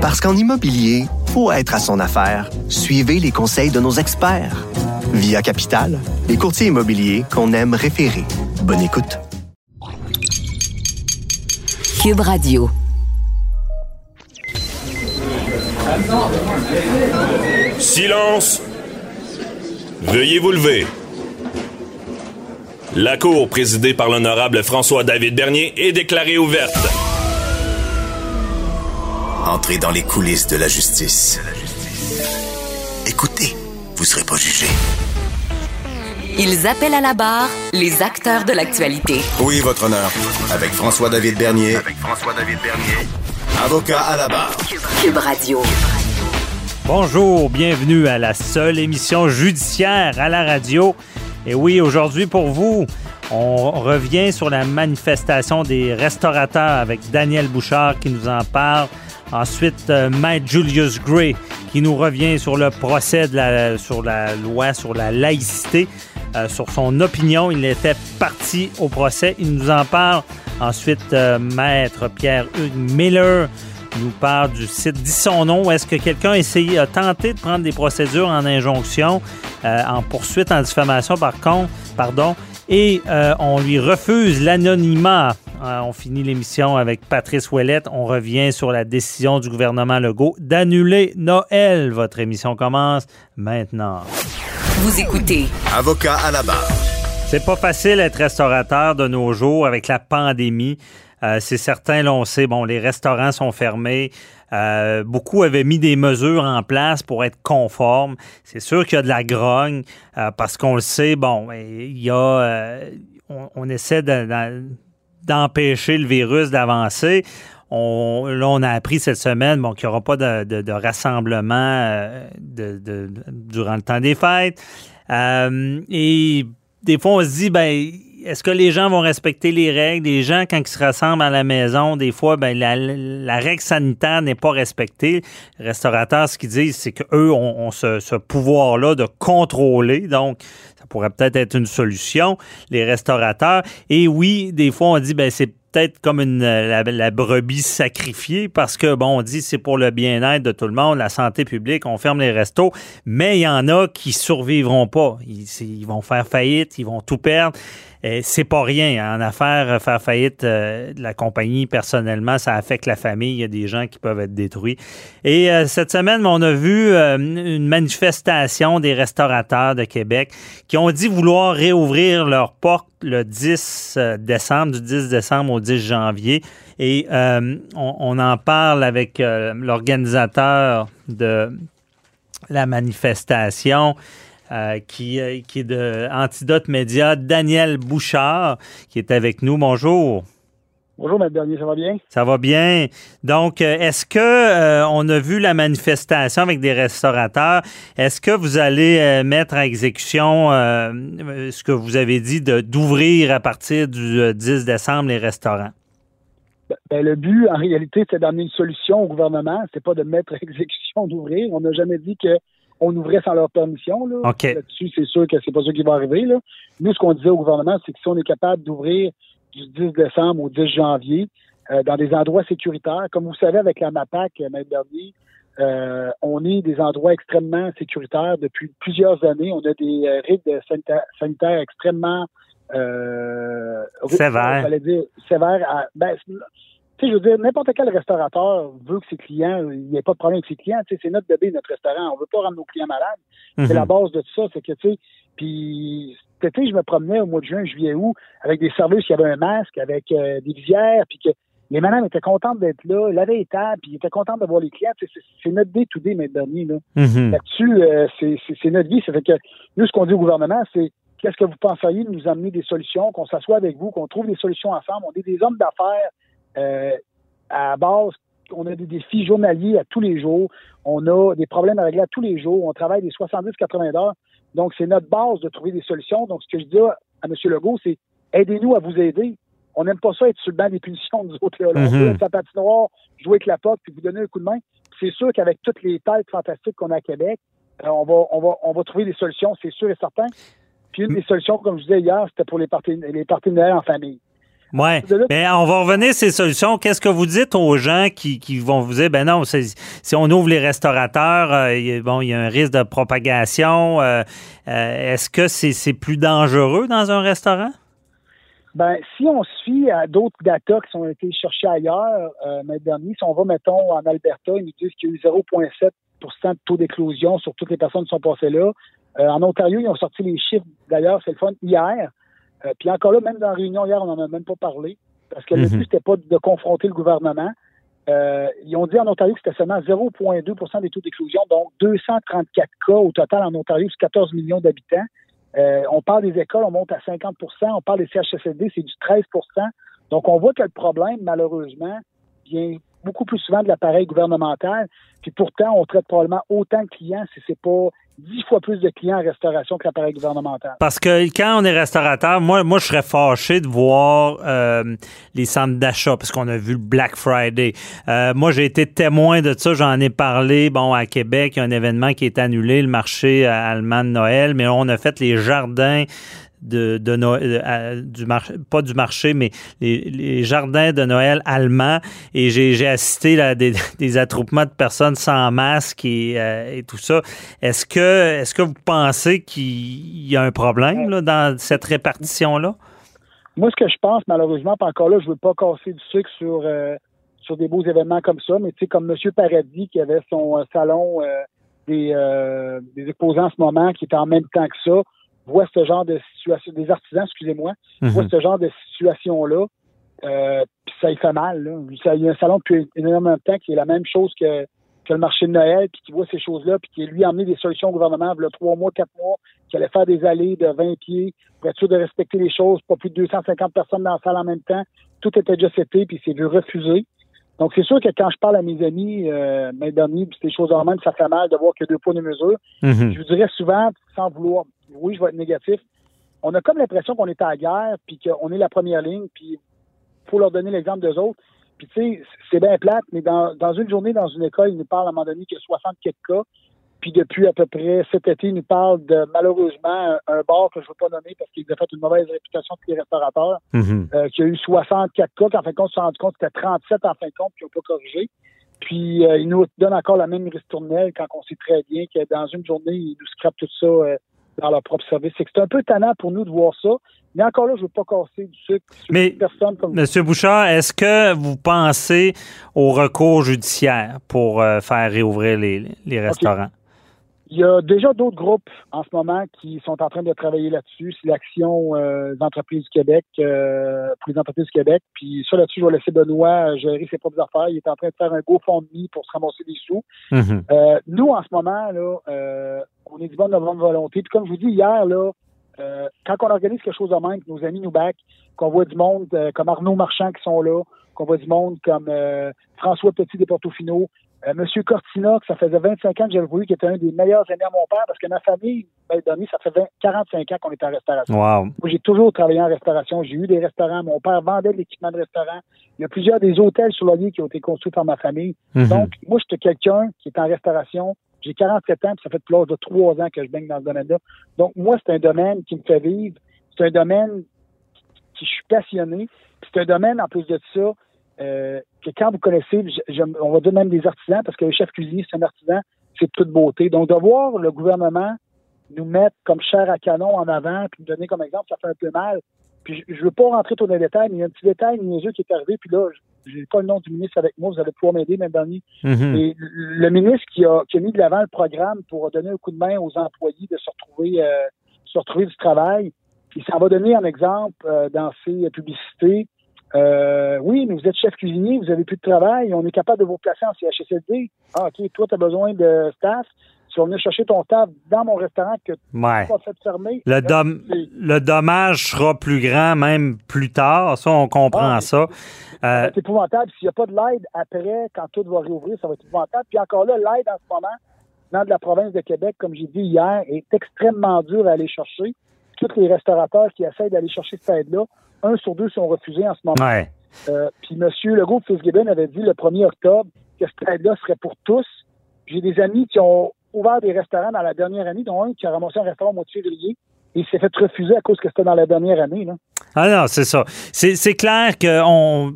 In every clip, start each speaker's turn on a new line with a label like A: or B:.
A: Parce qu'en immobilier, faut être à son affaire. Suivez les conseils de nos experts. Via Capital, les courtiers immobiliers qu'on aime référer. Bonne écoute.
B: Cube Radio.
C: Silence! Veuillez vous lever. La cour présidée par l'honorable François-David Bernier est déclarée ouverte.
D: Entrez dans les coulisses de la justice. Écoutez, vous serez pas jugé.
B: Ils appellent à la barre les acteurs de l'actualité.
D: Oui, votre honneur. Avec François-David Bernier. Avec François-David Bernier. Avocat à la barre.
B: Cube Radio.
E: Bonjour, bienvenue à la seule émission judiciaire à la radio. Et oui, aujourd'hui pour vous, on revient sur la manifestation des restaurateurs avec Daniel Bouchard qui nous en parle. Ensuite, euh, Maître Julius Gray qui nous revient sur le procès de la, sur la loi sur la laïcité, euh, sur son opinion. Il était parti au procès. Il nous en parle. Ensuite, euh, Maître Pierre-Hugues Miller nous parle du site Dis son nom. Est-ce que quelqu'un a essayé, a tenté de prendre des procédures en injonction, en poursuite en diffamation par contre, pardon, et euh, on lui refuse l'anonymat. Euh, on finit l'émission avec Patrice Ouellette. On revient sur la décision du gouvernement Legault d'annuler Noël. Votre émission commence maintenant.
B: Vous écoutez
D: Avocat à la barre.
E: C'est pas facile d'être restaurateur de nos jours avec la pandémie. Euh, c'est certain, là, on sait, bon, les restaurants sont fermés. Euh, beaucoup avaient mis des mesures en place pour être conformes. C'est sûr qu'il y a de la grogne euh, parce qu'on le sait, bon, il y a, on, essaie de- de- d'empêcher le virus d'avancer. On, là, on a appris cette semaine qu'il n'y aura pas de, de- de rassemblement durant le temps des fêtes. Et des fois, on se dit, ben, est-ce que les gens vont respecter les règles? Les gens, quand ils se rassemblent à la maison, des fois, ben, la, règle sanitaire n'est pas respectée. Les restaurateurs, ce qu'ils disent, c'est qu'eux ont, ont ce, ce pouvoir-là de contrôler. Donc, ça pourrait peut-être être une solution, les restaurateurs. Et oui, des fois, on dit, ben, c'est peut-être comme une, la, la brebis sacrifiée parce que, bon, on dit c'est pour le bien-être de tout le monde, la santé publique, on ferme les restos, mais il y en a qui survivront pas. Ils, ils vont faire faillite, ils vont tout perdre. Et c'est pas rien. En affaires, euh, faire faillite euh, de la compagnie, personnellement, ça affecte la famille. Il y a des gens qui peuvent être détruits. Et euh, cette semaine, on a vu euh, une manifestation des restaurateurs de Québec qui ont dit vouloir réouvrir leurs portes le 10 euh, décembre, du 10 décembre au 10 janvier. Et euh, on, en parle avec euh, l'organisateur de la manifestation. Euh, qui, euh, qui est de Antidote Média, Daniel Bouchard, qui est avec nous. Bonjour.
F: Bonjour, Maître Bernier, ça va bien?
E: Ça va bien. Donc, euh, est-ce que euh, on a vu la manifestation avec des restaurateurs? Est-ce que vous allez euh, mettre à exécution euh, ce que vous avez dit d'ouvrir à partir du euh, 10 décembre les restaurants?
F: Ben, ben, le but, en réalité, c'est d'amener une solution au gouvernement. C'est pas de mettre à exécution d'ouvrir. On n'a jamais dit que on ouvrait sans leur permission. Là.
E: OK.
F: Là-dessus, c'est sûr que c'est pas ça qui va arriver. Là. Nous, ce qu'on disait au gouvernement, c'est que si on est capable d'ouvrir du 10 décembre au 10 janvier euh, dans des endroits sécuritaires, comme vous savez, avec la MAPAC, euh, Maître Bernier, euh, on est des endroits extrêmement sécuritaires depuis plusieurs années. On a des euh, sanita- sanitaires extrêmement euh,
E: Sévères.
F: dire sévères. à- ben, tu sais, je veux dire, n'importe quel restaurateur veut que ses clients, il n'y ait pas de problème avec ses clients. Tu sais, c'est notre bébé, notre restaurant. On veut pas rendre nos clients malades. C'est la
E: Mhm.
F: base de tout ça. C'est que, tu sais, puis cet été, je me promenais au mois de juin, juillet, août, avec des services qui avaient un masque, avec euh, des visières, puis que les madames étaient contentes d'être là, lavaient les tables, puis ils étaient contentes de voir les clients. Tu sais, C'est notre day-to-day, mais dernier, là.
E: Mhm.
F: Là-dessus, euh, c'est- c'est c'est notre vie. Ça fait que nous, ce qu'on dit au gouvernement, c'est qu'est-ce que vous penseriez de nous amener des solutions, qu'on s'assoie avec vous, qu'on trouve des solutions ensemble. On est des hommes d'affaires euh, à base. On a des défis journaliers à tous les jours. On a des problèmes à régler à tous les jours. On travaille des 70-80 heures. Donc, c'est notre base de trouver des solutions. Donc, ce que je dis à M. Legault, c'est aidez-nous à vous aider. On n'aime pas ça être sur le banc des punitions, nous autres. Là. On veut être sa patinoire, jouer avec la pote, puis vous donner un coup de main. C'est sûr qu'avec toutes les têtes fantastiques qu'on a à Québec, euh, on, va, on, va, on va trouver des solutions, c'est sûr et certain. Puis une des solutions, comme je disais hier, c'était pour les Noël en famille.
E: Oui, mais on va revenir à ces solutions. Qu'est-ce que vous dites aux gens qui, qui vont vous dire, ben non, si on ouvre les restaurateurs, euh, bon, il y a un risque de propagation. Euh, euh, est-ce que c'est plus dangereux dans un restaurant?
F: Ben, si on fie à d'autres data qui ont été cherchés ailleurs, euh, dernier, si on va, mettons, en Alberta, ils nous disent qu'il y a eu 0,7% de taux d'éclosion sur toutes les personnes qui sont passées là. en Ontario, ils ont sorti les chiffres, d'ailleurs, c'est le fun, hier. Euh, puis encore là, même dans la réunion hier, on n'en a même pas parlé, parce que le mhm. but, c'était pas de confronter le gouvernement. Euh, ils ont dit en Ontario que c'était seulement 0,2% des taux d'exclusion, donc 234 cas au total en Ontario sur 14 millions d'habitants. Euh, on parle des écoles, on monte à 50% on parle des CHSLD, c'est du 13% Donc, on voit que le problème, malheureusement, vient beaucoup plus souvent de l'appareil gouvernemental. Puis pourtant, on traite probablement autant de clients si c'est pas dix fois plus de clients en restauration que l'appareil gouvernemental.
E: Parce que quand on est restaurateur, moi, moi je serais fâché de voir euh, les centres d'achat, parce qu'on a vu Black Friday. Euh, moi, j'ai été témoin de ça, j'en ai parlé. Bon, à Québec, il y a un événement qui est annulé, le marché allemand de Noël, mais on a fait les jardins de, de euh, du marché, pas du marché, mais les, jardins de Noël allemands. Et j'ai assisté à des, des, attroupements de personnes sans masque et, euh, et tout ça. Est-ce que, est-ce que vous pensez qu'il y a un problème là, dans cette répartition-là?
F: Moi, ce que je pense, malheureusement, pas encore là, je veux pas casser du sucre sur, euh, sur des beaux événements comme ça, mais tu sais, comme M. Paradis qui avait son salon des, des exposants en ce moment, qui était en même temps que ça, voit ce genre de situation, des artisans, excusez-moi, mm voient ce genre de situation-là, euh, puis ça y fait mal. Là. Il y a un salon depuis énormément de temps qui est la même chose que, que le marché de Noël, puis qui voit ces choses-là, puis qui lui a amené des solutions au gouvernement, il y a trois mois, quatre mois, qui allait faire des allées de 20 pieds pour être sûr de respecter les choses, pas plus de 250 personnes dans la salle en même temps. Tout était déjà fait, puis c'est vu refuser. Donc, c'est sûr que quand je parle à mes amis, euh, mes amis, puis ces choses en même, ça fait mal de voir a deux points de mesure. Mhm. Je vous dirais souvent, sans vouloir, oui, je vais être négatif, on a comme l'impression qu'on est à la guerre, puis qu'on est la première ligne, puis faut leur donner l'exemple d'eux autres. Puis, tu sais, c'est bien plate, mais dans, dans une journée, dans une école, ils nous parlent à un moment donné qu'il y a 60 quelques cas. Puis depuis à peu près cet été, il nous parle de malheureusement un, bar que je ne veux pas nommer parce qu'il a fait une mauvaise réputation de les restaurateurs, mm qui a eu 64 cas, qu'en fin de compte, on s'est rendu compte que c'était 37 en fin de compte, qui n'ont pas corrigé. Puis euh, il nous donne encore la même ristournelle quand on sait très bien que dans une journée, ils nous scrapent tout ça euh, dans leur propre service. C'est c'est un peu tannant pour nous de voir ça. Mais encore là, je ne veux pas casser du sucre sur
E: Mais, personne comme Monsieur Bouchard, est-ce que vous pensez au recours judiciaire pour faire réouvrir les, restaurants?
F: Il y a déjà d'autres groupes en ce moment qui sont en train de travailler là-dessus. C'est l'Action euh, des entreprises du Québec euh, pour les entreprises du Québec. Puis ça, là-dessus, je vais laisser Benoît gérer ses propres affaires. Il est en train de faire un GoFundMe pour se ramasser des sous. Mm-hmm. euh, nous, en ce moment, là, euh, on est du bon de bonne volonté. Puis comme je vous dis hier, là, euh, quand on organise quelque chose de même, que nos amis nous back, qu'on voit du monde comme Arnaud Marchand qui sont là, qu'on voit du monde comme François Petit des Portofino, euh, Monsieur Cortina, que ça faisait 25 ans que j'avais voulu, qui était un des meilleurs amis à mon père, parce que ma famille, ben, donné, ça fait 45 ans qu'on est en restauration.
E: Wow. Moi,
F: j'ai toujours travaillé en restauration. J'ai eu des restaurants. Mon père vendait de l'équipement de restaurant. Il y a plusieurs des hôtels sur la vie qui ont été construits par ma famille. Mhm. Donc, moi, j'étais quelqu'un qui est en restauration. J'ai 47 ans, puis ça fait plus de trois ans que je baigne dans ce domaine-là. Donc, moi, c'est un domaine qui me fait vivre. C'est un domaine qui je suis passionné. C'est un domaine, en plus de ça, euh, que quand vous connaissez, on va dire même des artisans, parce que le chef cuisinier, c'est un artisan, c'est toute beauté. Donc, de voir le gouvernement nous mettre comme chair à canon en avant, puis nous donner comme exemple, ça fait un peu mal. Puis je ne veux pas rentrer trop dans les détails, mais il y a un petit détail yeux qui est arrivé, puis là, j'ai pas le nom du ministre avec moi, vous allez pouvoir m'aider, même dernier. Mm-hmm. Et le ministre qui a, qui a mis de l'avant le programme pour donner un coup de main aux employés de se retrouver, euh, se retrouver du travail, il s'en va donner un exemple euh, dans ses publicités euh, oui, mais vous êtes chef cuisinier, vous avez plus de travail, on est capable de vous placer en CHSLD. Ah, OK, toi, tu as besoin de staff. Si on venir chercher ton staff dans mon restaurant que tu
E: ouais. pas fait fermer. Le, le dommage sera plus grand, même plus tard. Ça, on comprend ah, ça.
F: Euh... C'est épouvantable. S'il n'y a pas de l'aide après, quand tout va réouvrir, ça va être épouvantable. Puis encore là, l'aide en ce moment, dans de la province de Québec, comme j'ai dit hier, est extrêmement dur à aller chercher. Tous les restaurateurs qui essaient d'aller chercher cette aide-là un sur deux sont refusés en ce moment. Euh, puis M. Legault Fitzgibbon avait dit le 1er octobre que cette aide-là serait pour tous. J'ai des amis qui ont ouvert des restaurants dans la dernière année, dont un qui a ramassé un restaurant au mois de février et il s'est fait refuser à cause que c'était dans la dernière année. Là.
E: Ah non, c'est ça. C'est clair que on,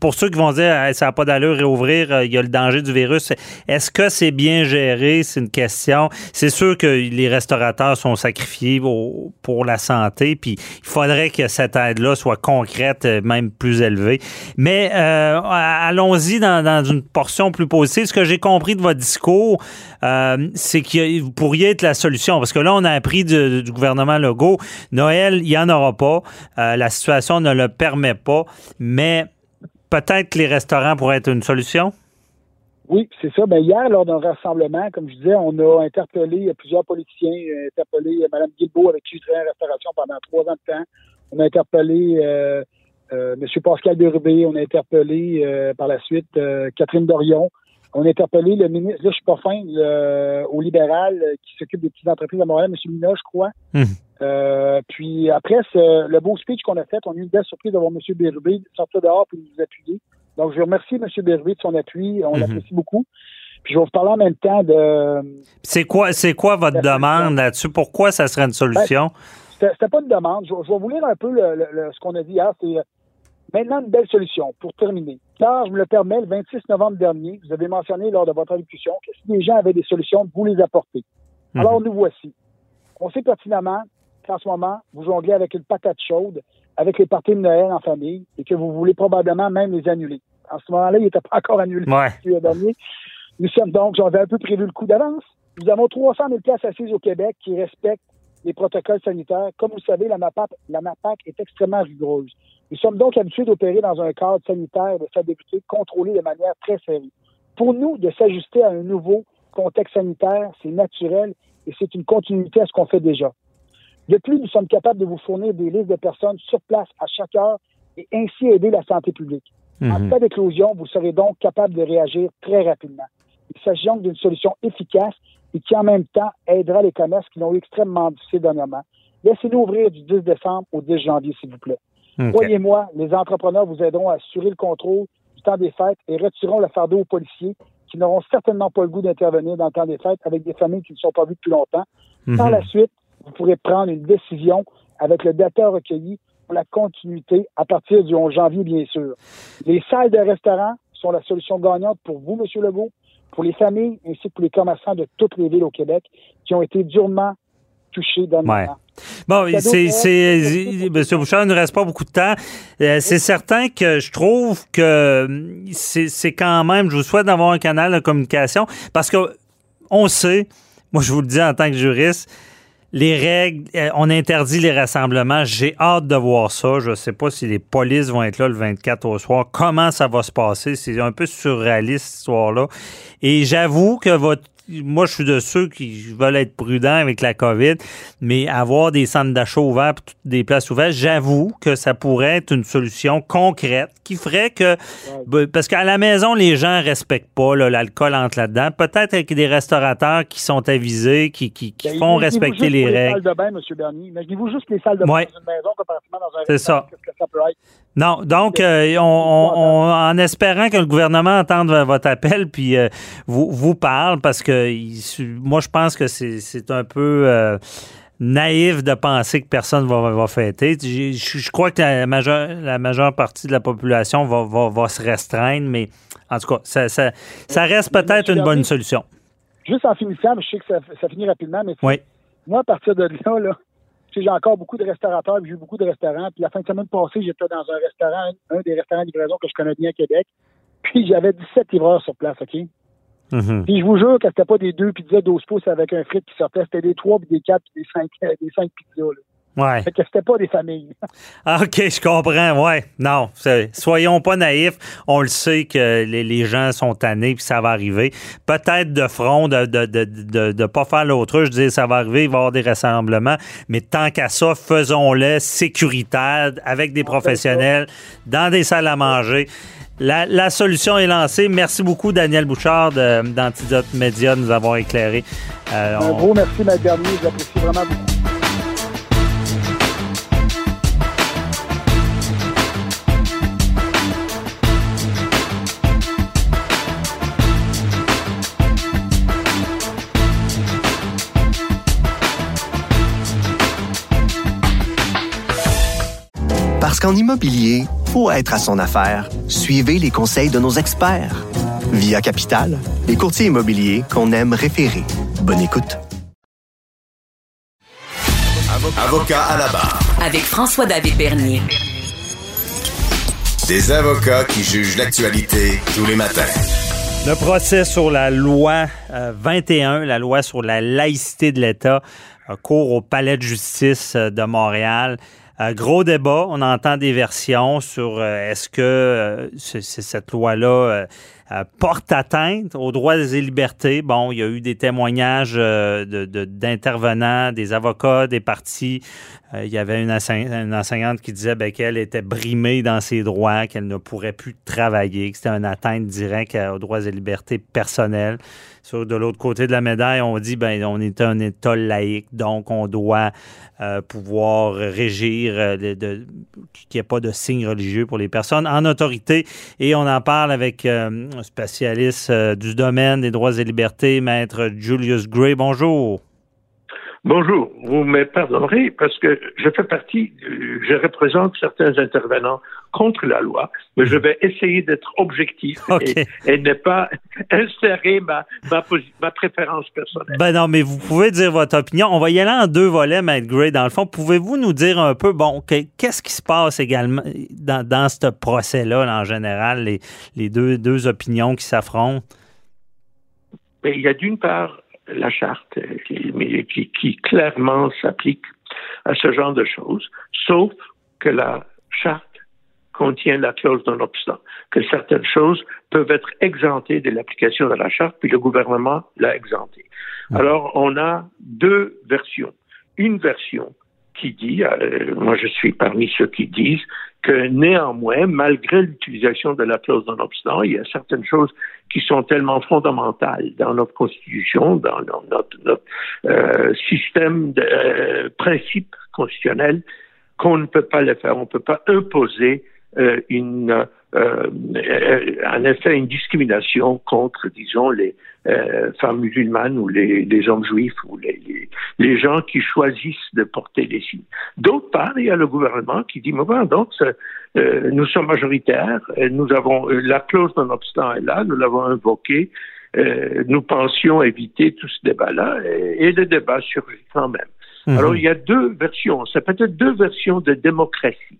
E: pour ceux qui vont dire ça n'a pas d'allure réouvrir, euh, il y a le danger du virus. Est-ce que c'est bien géré? C'est une question. C'est sûr que les restaurateurs sont sacrifiés pour la santé, puis il faudrait que cette aide-là soit concrète, euh, même plus élevée. Mais euh, allons-y dans, une portion plus positive. Ce que j'ai compris de votre discours, c'est que vous pourriez être la solution. Parce que là, on a appris du, du gouvernement Legault, Noël, il n'y en aura pas. Euh, la situation ne le permet pas, mais peut-être que les restaurants pourraient être une solution?
F: Oui, c'est ça. Ben, hier, lors d'un rassemblement, comme je disais, on a interpellé plusieurs politiciens, euh, interpellé Mme Guilbeault, avec qui je travaillais en restauration pendant trois ans de temps. On a interpellé euh, M. Pascal Bérubé, on a interpellé par la suite Catherine Dorion. On a interpellé le ministre, là je suis pas fin, au libéral qui s'occupe des petites entreprises à Montréal, M. Mina, je crois. Hum. Euh, puis après le beau speech qu'on a fait, on a eu une belle surprise d'avoir M. Bérubé sortir dehors pour nous appuyer. Donc, je remercie M. Bérubé de son appui. On mhm. l'apprécie beaucoup. Puis je vais vous parler en même temps de.
E: C'est quoi, c'est quoi votre demande là-dessus? Pourquoi ça serait une solution?
F: Ben, c'était pas une demande. Je, vais vous lire un peu ce qu'on a dit hier. C'est euh, maintenant une belle solution pour terminer. Je me le permets, le 26 novembre dernier, vous avez mentionné lors de votre allocution que si les gens avaient des solutions, vous les apportez. Mhm. Alors nous voici. On sait pertinemment en ce moment, vous jonglez avec une patate chaude, avec les parties de Noël en famille, et que vous voulez probablement même les annuler. En ce moment-là, il n'était pas encore annulé
E: ouais.
F: dernier. Nous sommes donc, j'avais un peu prévu le coup d'avance. Nous avons 300 000 places assises au Québec qui respectent les protocoles sanitaires. Comme vous savez, la MAPAC, la MAPAC est extrêmement rigoureuse. Nous sommes donc habitués d'opérer dans un cadre sanitaire de stabilité contrôlé de manière très sérieuse. Pour nous, de s'ajuster à un nouveau contexte sanitaire, c'est naturel et c'est une continuité à ce qu'on fait déjà. De plus, nous sommes capables de vous fournir des listes de personnes sur place à chaque heure et ainsi aider la santé publique. En mhm. cas d'éclosion, vous serez donc capable de réagir très rapidement. Il s'agit donc d'une solution efficace et qui en même temps aidera les commerces qui l'ont eu extrêmement difficile dernièrement. Laissez-nous ouvrir du 10 décembre au 10 janvier, s'il vous plaît. Croyez-moi, les entrepreneurs vous aideront à assurer le contrôle du temps des fêtes et retireront le fardeau aux policiers qui n'auront certainement pas le goût d'intervenir dans le temps des fêtes avec des familles qui ne sont pas vues depuis longtemps. Par mhm. la suite, vous pourrez prendre une décision avec le data recueilli pour la continuité à partir du 11 janvier, bien sûr. Les salles de restaurants sont la solution gagnante pour vous, M. Legault, pour les familles ainsi que pour les commerçants de toutes les villes au Québec qui ont été durement touchés dans le moment.
E: Bon, c'est, M. Bouchard, il ne reste pas beaucoup de temps. Euh, c'est certain que je trouve que c'est, c'est quand même, je vous souhaite d'avoir un canal de communication parce que on sait, moi je vous le dis en tant que juriste, les règles, euh, on interdit les rassemblements. J'ai hâte de voir ça. Je ne sais pas si les polices vont être là le 24 au soir. Comment ça va se passer? C'est un peu surréaliste, cette histoire-là. Et j'avoue que votre moi, je suis de ceux qui veulent être prudents avec la COVID, mais avoir des centres d'achat ouverts, des places ouvertes, j'avoue que ça pourrait être une solution concrète qui ferait que, parce qu'à la maison, les gens respectent pas l'alcool entre là-dedans. Peut-être avec des restaurateurs qui sont avisés, qui, qui, qui ben, font respecter les, règles. Les salles
F: de bain, M. Bernier. Imaginez-vous juste les salles de bain dans une maison comparativement dans un. C'est ça. Que ça peut être?
E: Non, donc, euh, on, en espérant que le gouvernement entende votre appel puis euh, vous, vous parle, parce que moi, je pense que c'est un peu euh, naïf de penser que personne va, va fêter. Je, crois que la majeure, la majeure partie de la population va, va, se restreindre, mais en tout cas, ça, ça, ça reste peut-être une bonne solution.
F: Juste en finissant, je sais que ça, ça finit rapidement, mais
E: oui.
F: moi, à partir de là, là j'ai encore beaucoup de restaurateurs, j'ai eu beaucoup de restaurants. Puis la fin de semaine passée, j'étais dans un restaurant, un des restaurants de livraison que je connais bien à Québec. Puis j'avais 17 livreurs sur place, OK? Mm-hmm. Puis je vous jure que c'était pas des deux pizzas 12 pouces avec un frit qui sortait, c'était des trois, puis des quatre, puis des cinq, euh, des cinq pizzas. Là.
E: Ouais.
F: Fait que c'était pas des familles.
E: Ah, OK, je comprends. Ouais. Non, soyons pas naïfs. On le sait que les, gens sont tannés puis ça va arriver. Peut-être de front, de de, de, de, pas faire l'autre. Je disais, ça va arriver, il va y avoir des rassemblements. Mais tant qu'à ça, faisons-le sécuritaire avec des professionnels dans des salles à manger. La, la, solution est lancée. Merci beaucoup, Daniel Bouchard d'Antidote Média, de nous avoir éclairé.
F: Euh, Un gros merci, ma dernière. J'apprécie vraiment beaucoup.
A: Qu'en immobilier, pour être à son affaire, suivez les conseils de nos experts. Via Capital, les courtiers immobiliers qu'on aime référer. Bonne écoute.
D: Avocat à la barre.
B: Avec François-David Bernier.
D: Des avocats qui jugent l'actualité tous les matins.
E: Le procès sur la loi 21, la loi sur la laïcité de l'État, court au Palais de justice de Montréal. Gros débat, on entend des versions sur est-ce que cette loi-là porte atteinte aux droits et libertés? Bon, il y a eu des témoignages d'intervenants, des avocats, des partis euh, il y avait une, enseignante qui disait ben, qu'elle était brimée dans ses droits, qu'elle ne pourrait plus travailler, que c'était une atteinte directe aux droits et libertés personnelles. Sur, de l'autre côté de la médaille, on dit ben on est un État laïque, donc on doit euh, pouvoir régir, euh, qu'il n'y ait pas de signes religieux pour les personnes en autorité. Et on en parle avec un spécialiste du domaine des droits et libertés, maître Julius Gray. Bonjour.
G: Bonjour, vous me pardonnerez parce que je fais partie, je représente certains intervenants contre la loi, mais je vais essayer d'être objectif et, ne pas insérer ma, ma, préférence personnelle.
E: Ben non, mais vous pouvez dire votre opinion. On va y aller en deux volets, Matt Gray. Dans le fond, pouvez-vous nous dire un peu, bon, qu'est-ce qui se passe également dans, dans ce procès-là, en général, les, les deux, deux opinions qui s'affrontent?
G: Ben, il y a d'une part la charte qui, qui, qui clairement s'applique à ce genre de choses, sauf que la charte contient la clause d'un obstant, que certaines choses peuvent être exemptées de l'application de la charte, puis le gouvernement l'a exemptée. Alors, on a deux versions. Une version qui dit, euh, moi je suis parmi ceux qui disent que néanmoins, malgré l'utilisation de la clause non obstant, il y a certaines choses qui sont tellement fondamentales dans notre constitution, dans notre, notre euh, système de euh, principes constitutionnels, qu'on ne peut pas le faire. On ne peut pas imposer une euh, en effet une discrimination contre, disons, les euh, femmes musulmanes ou les, les hommes juifs ou les, les, gens qui choisissent de porter des signes. D'autre part, il y a le gouvernement qui dit, mais bon, donc, euh, nous sommes majoritaires, nous avons la clause non obstant est là, nous l'avons invoquée, nous pensions éviter tout ce débat-là et, le débat surgit quand même. Mhm. Alors, il y a deux versions, c'est peut-être deux versions de démocratie.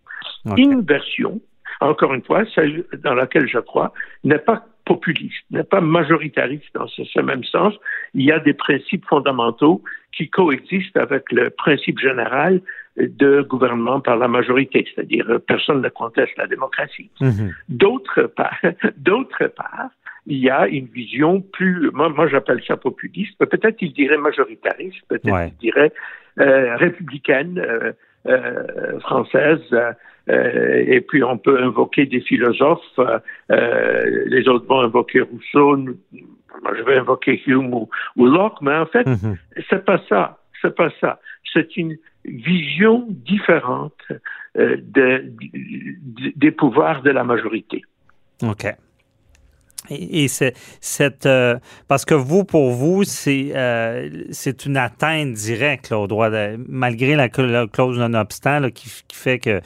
G: Une version encore une fois, celle dans laquelle je crois, n'est pas populiste, n'est pas majoritariste dans ce, même sens. Il y a des principes fondamentaux qui coexistent avec le principe général de gouvernement par la majorité, c'est-à-dire euh, personne ne conteste la démocratie. Mhm. D'autre part, d'autre part, il y a une vision plus, moi, moi j'appelle ça populiste, peut-être il dirait majoritariste, peut-être il dirait euh, républicaine, euh, euh, française. Et puis on peut invoquer des philosophes. Les autres vont invoquer Rousseau. Moi, je vais invoquer Hume ou, Locke, mais en fait, mhm. c'est pas ça. C'est pas ça. C'est une vision différente de, des pouvoirs de la majorité.
E: OK. Et, c'est cette euh, parce que vous, pour vous, c'est euh, c'est une atteinte directe au droit de, malgré la, clause non-obstant qui, qui, fait que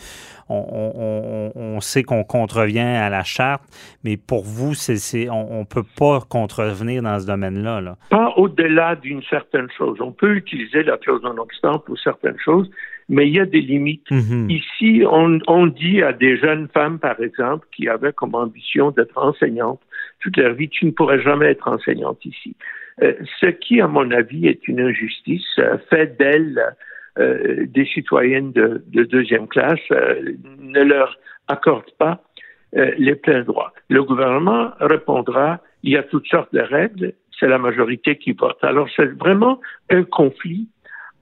E: on, on, sait qu'on contrevient à la charte, mais pour vous, c'est on ne peut pas contrevenir dans ce domaine-là. Là.
G: Pas au-delà d'une certaine chose. On peut utiliser la clause non-obstant pour certaines choses, mais il y a des limites. Mm-hmm. Ici, on, on dit à des jeunes femmes, par exemple, qui avaient comme ambition d'être enseignantes, toute leur vie, tu ne pourrais jamais être enseignante ici. Euh, ce qui, à mon avis, est une injustice, euh, fait d'elles euh, des citoyennes de, deuxième classe, ne leur accorde pas les pleins droits. Le gouvernement répondra, il y a toutes sortes de règles, c'est la majorité qui vote. Alors c'est vraiment un conflit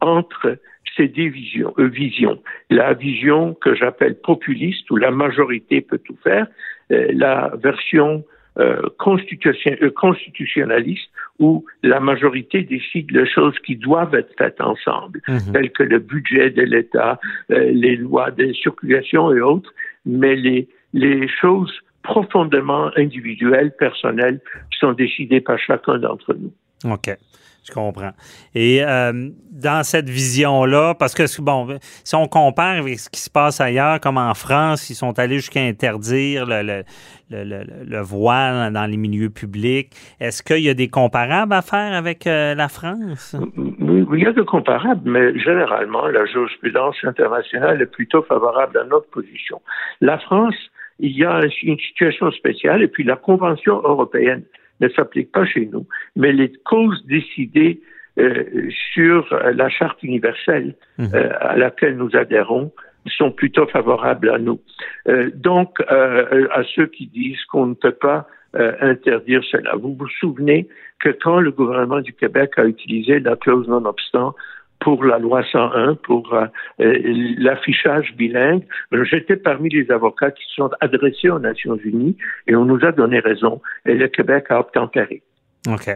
G: entre ces deux visions, visions. La vision que j'appelle populiste, où la majorité peut tout faire, la version euh, euh, constitutionnaliste où la majorité décide les choses qui doivent être faites ensemble, mhm. telles que le budget de l'État, euh, les lois de circulation et autres, mais les, les choses profondément individuelles, personnelles, sont décidées par chacun d'entre nous.
E: OK. Je comprends. Et euh, dans cette vision-là, parce que, bon, si on compare avec ce qui se passe ailleurs, comme en France, ils sont allés jusqu'à interdire le, le, le, le, voile dans les milieux publics, est-ce qu'il y a des comparables à faire avec euh, la France?
G: Oui, il y a des comparables, mais généralement, la jurisprudence internationale est plutôt favorable à notre position. La France, il y a une situation spéciale, et puis la Convention européenne ne s'applique pas chez nous, mais les causes décidées euh, sur la charte universelle mhm. euh, à laquelle nous adhérons sont plutôt favorables à nous. Euh, donc, à ceux qui disent qu'on ne peut pas interdire cela, vous vous souvenez que quand le gouvernement du Québec a utilisé la clause non-obstant pour la loi 101, pour euh, euh, l'affichage bilingue. J'étais parmi les avocats qui se sont adressés aux Nations Unies et on nous a donné raison et le Québec a obtempéré.
E: OK.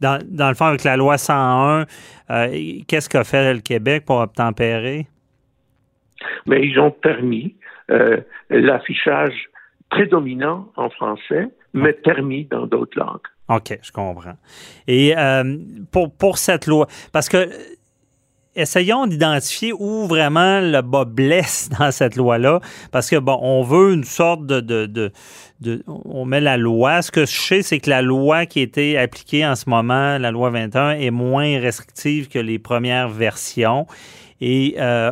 E: Dans, dans le fond, avec la loi 101, euh, qu'est-ce qu'a fait le Québec pour obtempérer?
G: Mais ils ont permis l'affichage prédominant en français, mais permis dans d'autres langues.
E: OK, je comprends. Et pour, pour cette loi, parce que essayons d'identifier où vraiment le bas blesse dans cette loi-là, parce que, bon, on veut une sorte de, de, de, On met la loi. Ce que je sais, c'est que la loi qui été appliquée en ce moment, la loi 21, est moins restrictive que les premières versions. Et euh,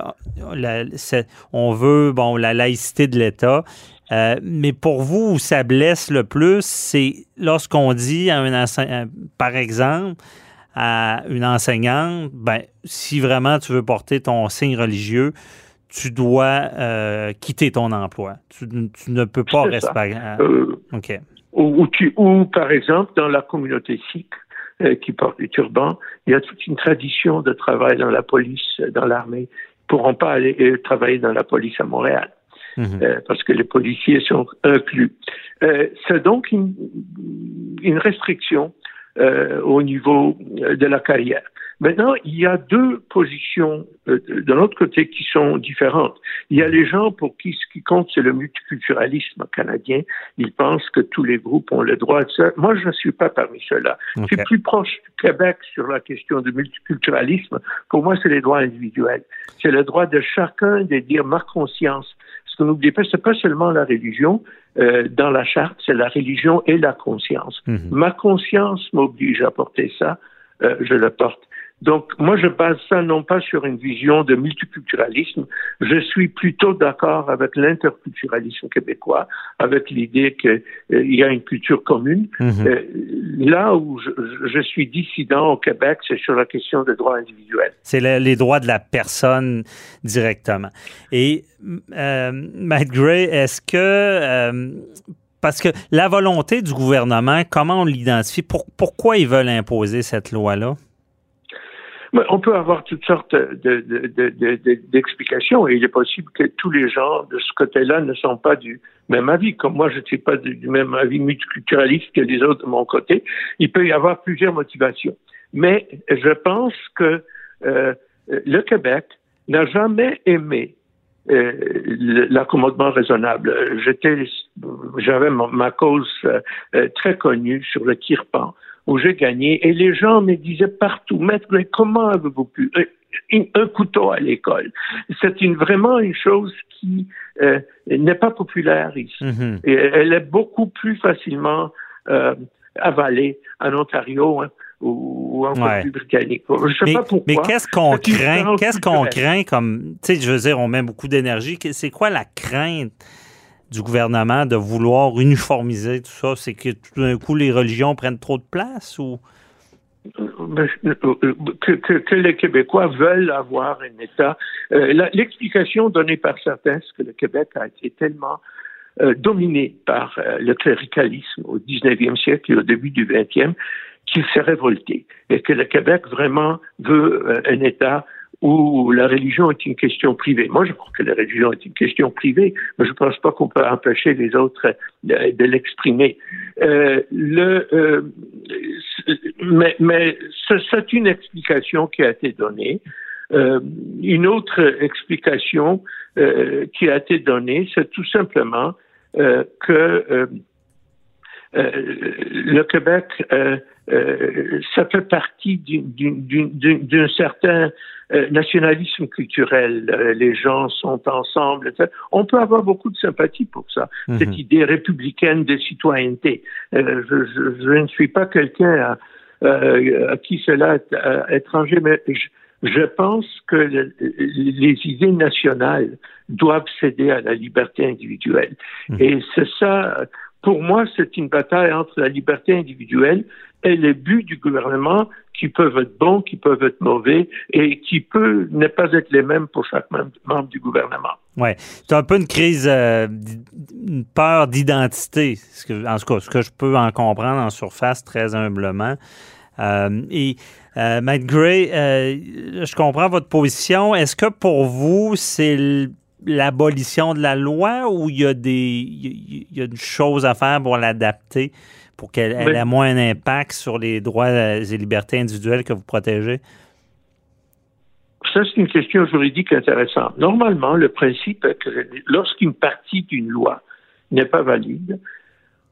E: on veut, bon, la laïcité de l'État. Euh, mais pour vous, où ça blesse le plus, c'est lorsqu'on dit à un par exemple, à une enseignante, ben, si vraiment tu veux porter ton signe religieux, tu dois euh, quitter ton emploi. Tu, ne peux pas rester.
G: Euh, OK. Ou, par exemple, dans la communauté sikh euh, qui porte des turbans, il y a toute une tradition de travail dans la police, dans l'armée. Ils ne pourront pas aller travailler dans la police à Montréal. Mhm. parce que les policiers sont inclus. c'est donc une, une restriction euh, au niveau euh, de la carrière. Maintenant, il y a deux positions euh, de l'autre côté qui sont différentes. Il y a les gens pour qui ce qui compte, c'est le multiculturalisme canadien. Ils pensent que tous les groupes ont le droit de ça. Moi, je ne suis pas parmi ceux-là. Je suis plus proche du Québec sur la question du multiculturalisme. Pour moi, c'est les droits individuels. C'est le droit de chacun de dire ma conscience. Que n'oubliez pas, c'est pas seulement la religion, euh, dans la charte, c'est la religion et la conscience. Mhm. Ma conscience m'oblige à porter ça, euh, je le porte. Donc, moi, je base ça non pas sur une vision de multiculturalisme, je suis plutôt d'accord avec l'interculturalisme québécois, avec l'idée qu'il euh, y a une culture commune. Mhm. Euh, là où je, suis dissident au Québec, c'est sur la question des droits individuels.
E: C'est les droits de la personne directement. Et, euh, Matt Gray, est-ce que euh, parce que la volonté du gouvernement, comment on l'identifie? pourquoi ils veulent imposer cette loi-là?
G: On peut avoir toutes sortes d'explications et il est possible que tous les gens de ce côté-là ne sont pas du même avis. Comme moi, je ne suis pas du, même avis multiculturaliste que les autres de mon côté. Il peut y avoir plusieurs motivations. Mais je pense que euh, le Québec n'a jamais aimé euh, l'accommodement raisonnable. J'avais ma, cause euh, très connue sur le Kirpan où j'ai gagné. Et les gens me disaient partout, maître, mais comment avez-vous pu euh, un, couteau à l'école? C'est une, vraiment une chose qui euh, n'est pas populaire ici. Mm-hmm. Et elle est beaucoup plus facilement euh, avalée en Ontario. Hein, ou, en ouais. britannique. Je sais
E: mais,
G: pas pourquoi.
E: Mais qu'est-ce qu'on craint? Qu'est-ce qu'on craint comme, tu sais, je veux dire, on met beaucoup d'énergie. C'est quoi la crainte du gouvernement de vouloir uniformiser tout ça? C'est que tout d'un coup, les religions prennent trop de place ou?
G: Que, les Québécois veulent avoir un État. Euh, l'explication donnée par certains, c'est que le Québec a été tellement euh, dominé par euh, le cléricalisme au 19e siècle et au début du 20e qu'il s'est révolté et que le Québec vraiment veut un État où la religion est une question privée. Moi, je crois que la religion est une question privée, mais je ne pense pas qu'on peut empêcher les autres de, l'exprimer. Euh, le, euh, mais, mais c'est une explication qui a été donnée. Euh, une autre explication euh, qui a été donnée, c'est tout simplement euh, que le Québec, ça fait partie d'un certain nationalisme culturel. les gens sont ensemble. On peut avoir beaucoup de sympathie pour ça, mhm. cette idée républicaine de citoyenneté. Je, je, je, ne suis pas quelqu'un à, à, qui cela est étranger, mais je, je pense que les idées nationales doivent céder à la liberté individuelle. Mmh. Et c'est ça, pour moi, c'est une bataille entre la liberté individuelle et les buts du gouvernement qui peuvent être bons, qui peuvent être mauvais et qui peuvent ne pas être les mêmes pour chaque membre du gouvernement.
E: Oui, c'est un peu une crise, euh, une peur d'identité, en tout cas, ce que je peux en comprendre en surface très humblement. Euh, et euh, Matt Gray, euh, je comprends votre position. Est-ce que pour vous, c'est l'abolition de la loi ou il y a des il y a une chose à faire pour l'adapter pour qu'elle ait moins d'impact sur les droits et libertés individuelles que vous protégez?
G: Ça, c'est une question juridique intéressante. Normalement, le principe est que lorsqu'une partie d'une loi n'est pas valide,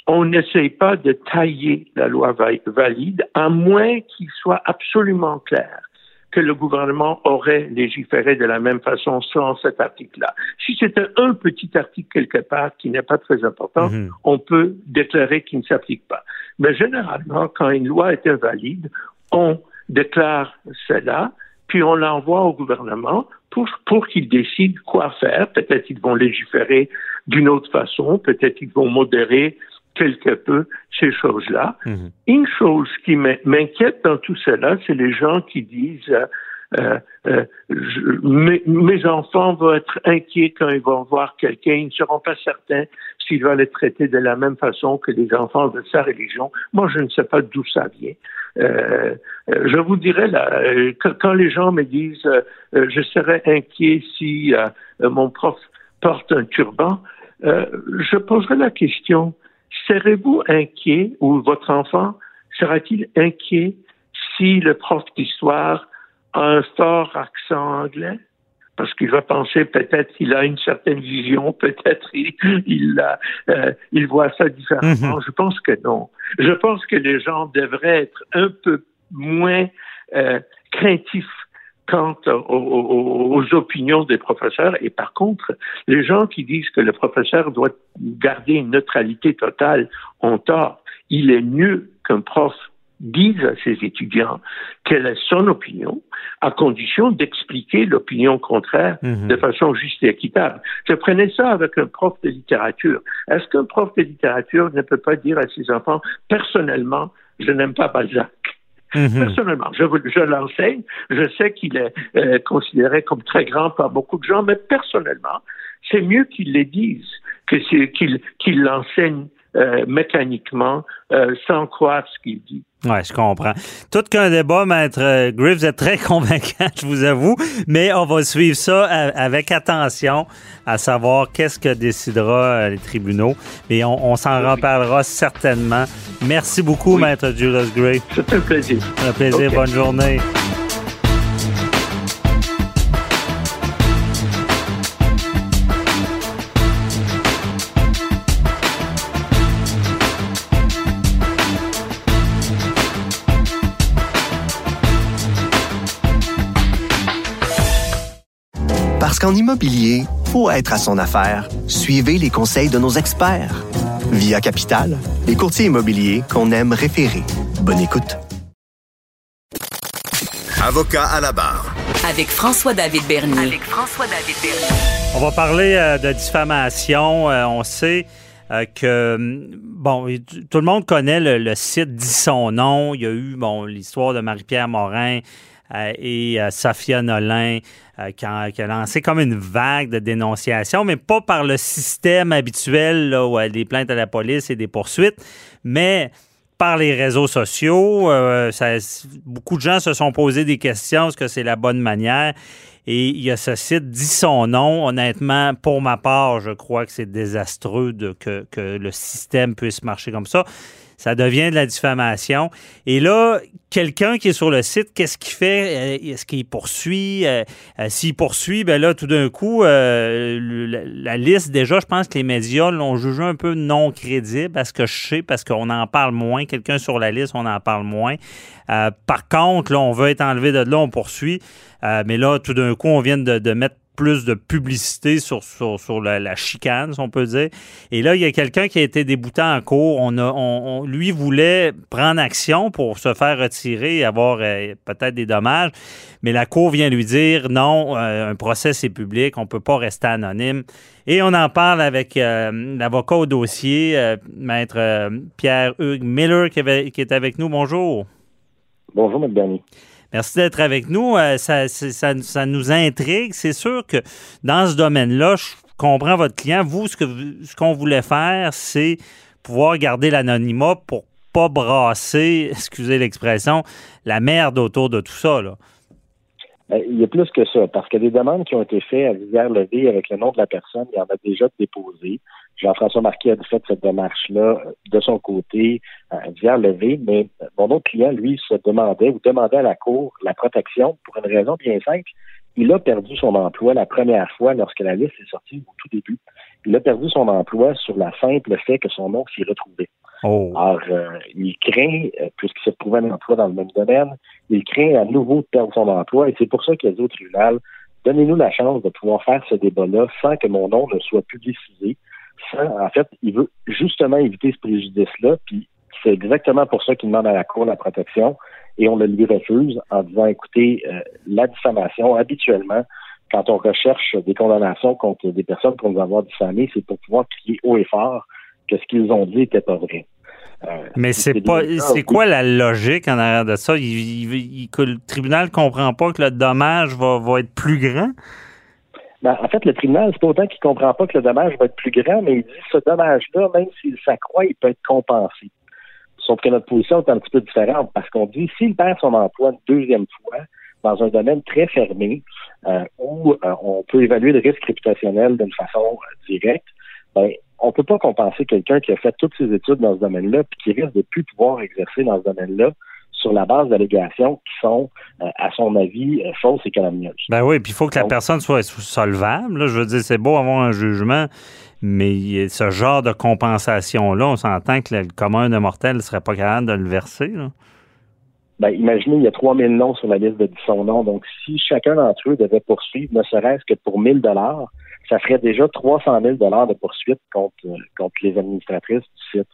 G: on n'essaye pas de tailler la loi valide, à moins qu'il soit absolument clair que le gouvernement aurait légiféré de la même façon sans cet article-là. Si c'était un petit article quelque part qui n'est pas très important, mhm. on peut déclarer qu'il ne s'applique pas. Mais généralement, quand une loi est invalide, on déclare cela, puis on l'envoie au gouvernement pour, pour qu'il décide quoi faire. Peut-être qu'ils vont légiférer d'une autre façon, peut-être qu'ils vont modérer quelque peu ces choses-là. Mhm. Une chose qui m'inquiète dans tout cela, c'est les gens qui disent euh, euh, euh mes, enfants vont être inquiets quand ils vont voir quelqu'un, ils ne seront pas certains s'ils vont les traiter de la même façon que les enfants de sa religion. Moi, je ne sais pas d'où ça vient. Euh, euh je vous dirais là, quand les gens me disent je serais inquiet si mon prof porte un turban, je poserai la question Serez-vous inquiet ou votre enfant sera-t-il inquiet si le prof d'histoire a un fort accent anglais? Parce qu'il va penser peut-être qu'il a une certaine vision, peut-être il, il, euh, il voit ça différemment. Mhm. Je pense que non. Je pense que les gens devraient être un peu moins euh, craintifs quant aux, opinions des professeurs. Et par contre, les gens qui disent que le professeur doit garder une neutralité totale ont tort. Il est mieux qu'un prof dise à ses étudiants quelle est son opinion, à condition d'expliquer l'opinion contraire mhm. de façon juste et équitable. Je prenais ça avec un prof de littérature. Est-ce qu'un prof de littérature ne peut pas dire à ses enfants, personnellement, je n'aime pas Balzac? Mhm. Personnellement, je, je l'enseigne. Je sais qu'il est euh, considéré comme très grand par beaucoup de gens, mais personnellement, c'est mieux qu'il les dise que qu'il qu'il l'enseigne euh, mécaniquement euh, sans croire ce qu'il dit.
E: Oui, je comprends. Tout qu'un débat, Maître euh, Griff, vous êtes très convaincant, je vous avoue, mais on va suivre ça avec attention, à savoir qu'est-ce que décidera les tribunaux. Et on, s'en reparlera certainement. Merci beaucoup, Maître Julius Gray.
G: C'est un plaisir.
E: Un plaisir. Bonne journée.
A: Immobilier, faut être à son affaire. Suivez les conseils de nos experts. Via Capital, les courtiers immobiliers qu'on aime référer. Bonne écoute.
D: Avocat à la barre.
B: Avec François-David Bernier. Avec François-David
E: Bernier. On va parler euh, de diffamation. Euh, on sait euh, que, bon, tout le monde connaît le, site dit son nom. Il y a eu, bon, l'histoire de Marie-Pierre Morin et euh, Sophia Nolin euh, qui a, lancé comme une vague de dénonciation, mais pas par le système habituel là, où a des plaintes à la police et des poursuites, mais par les réseaux sociaux. beaucoup de gens se sont posé des questions, est-ce que c'est la bonne manière? Et il y a ce site dit son nom. Honnêtement, pour ma part, je crois que c'est désastreux que, que, le système puisse marcher comme ça. Ça devient de la diffamation. Et là, quelqu'un qui est sur le site, qu'est-ce qu'il fait? Euh, est-ce qu'il poursuit? Euh, euh, s'il poursuit, ben là, tout d'un coup, la, liste, déjà, je pense que les médias l'ont jugé un peu non crédible, parce que je sais, parce qu'on en parle moins. Quelqu'un sur la liste, on en parle moins. par contre, là, on veut être enlevé de là, on poursuit. mais là, tout d'un coup, on vient de, de mettre plus de publicité sur, sur, la, chicane, si on peut dire. Et là, il y a quelqu'un qui a été débouté en cours. On, a, on, lui voulait prendre action pour se faire retirer et avoir euh, peut-être des dommages. Mais la cour vient lui dire non, euh, un procès c'est public, on ne peut pas rester anonyme. Et on en parle avec euh, l'avocat au dossier, maître Pierre-Hugues Miller, qui, est avec nous. Bonjour.
H: Bonjour, M. Bernier.
E: Merci d'être avec nous. Euh, ça, nous intrigue. C'est sûr que dans ce domaine-là, je comprends votre client. Vous, ce qu'on voulait faire, c'est pouvoir garder l'anonymat pour pas brasser, excusez l'expression, la merde autour de tout ça.
H: Ben, il y a plus que ça, parce que des demandes qui ont été faites à Rivière-Levée avec le nom de la personne, il y en a déjà déposé. Jean-François Marquis a fait cette démarche-là euh, de son côté à Rivière-Levée, mais mon autre client, lui, se demandait ou demandait à la Cour la protection pour une raison bien simple. Il a perdu son emploi la première fois lorsque la liste est sortie au tout début. Il a perdu son emploi sur la simple fait que son nom s'y retrouvait. Oh. Alors, euh, il craint, euh, puisqu'il se trouvait un emploi dans le même domaine, il craint à nouveau de perdre son emploi et c'est pour ça qu'il a dit au tribunal, donnez-nous la chance de pouvoir faire ce débat-là sans que mon nom ne soit publicisé. En fait, il veut justement éviter ce préjudice-là, puis c'est exactement pour ça qu'il demande à la Cour la protection et on le lui refuse en disant, écoutez, euh, la diffamation, habituellement, quand on recherche des condamnations contre des personnes qu'on va avoir diffamées, c'est pour pouvoir crier haut et fort que ce qu'ils ont dit n'était pas vrai.
E: Euh, Mais c'est pas, c'est quoi la logique en arrière de ça? Il, que le tribunal comprend pas que le dommage va, va être plus grand?
H: Ben, en fait, le tribunal, c'est pas autant qu'il comprend pas que le dommage va être plus grand, mais il dit ce dommage-là, même s'il s'accroît, il peut être compensé. Sauf que notre position est un petit peu différente parce qu'on dit s'il perd son emploi une deuxième fois dans un domaine très fermé euh, où euh, on peut évaluer le risque réputationnel d'une façon directe, ben, on peut pas compenser quelqu'un qui a fait toutes ses études dans ce domaine-là puis qui risque de plus pouvoir exercer dans ce domaine-là sur la base d'allégations qui sont, euh, à son avis, euh, fausses et calomnieuses.
E: Ben oui, puis il faut que la personne soit solvable. Là. Je veux dire, c'est beau avoir un jugement, mais ce genre de compensation-là, on s'entend que le commun de mortel ne serait pas capable de le verser. Là.
H: Ben, imaginez, il y a 3000 noms sur la liste de son nom. Donc, si chacun d'entre eux devait poursuivre, ne serait-ce que pour 1000 dollars, ça ferait déjà 300 000 dollars de poursuite contre, contre les administratrices du site.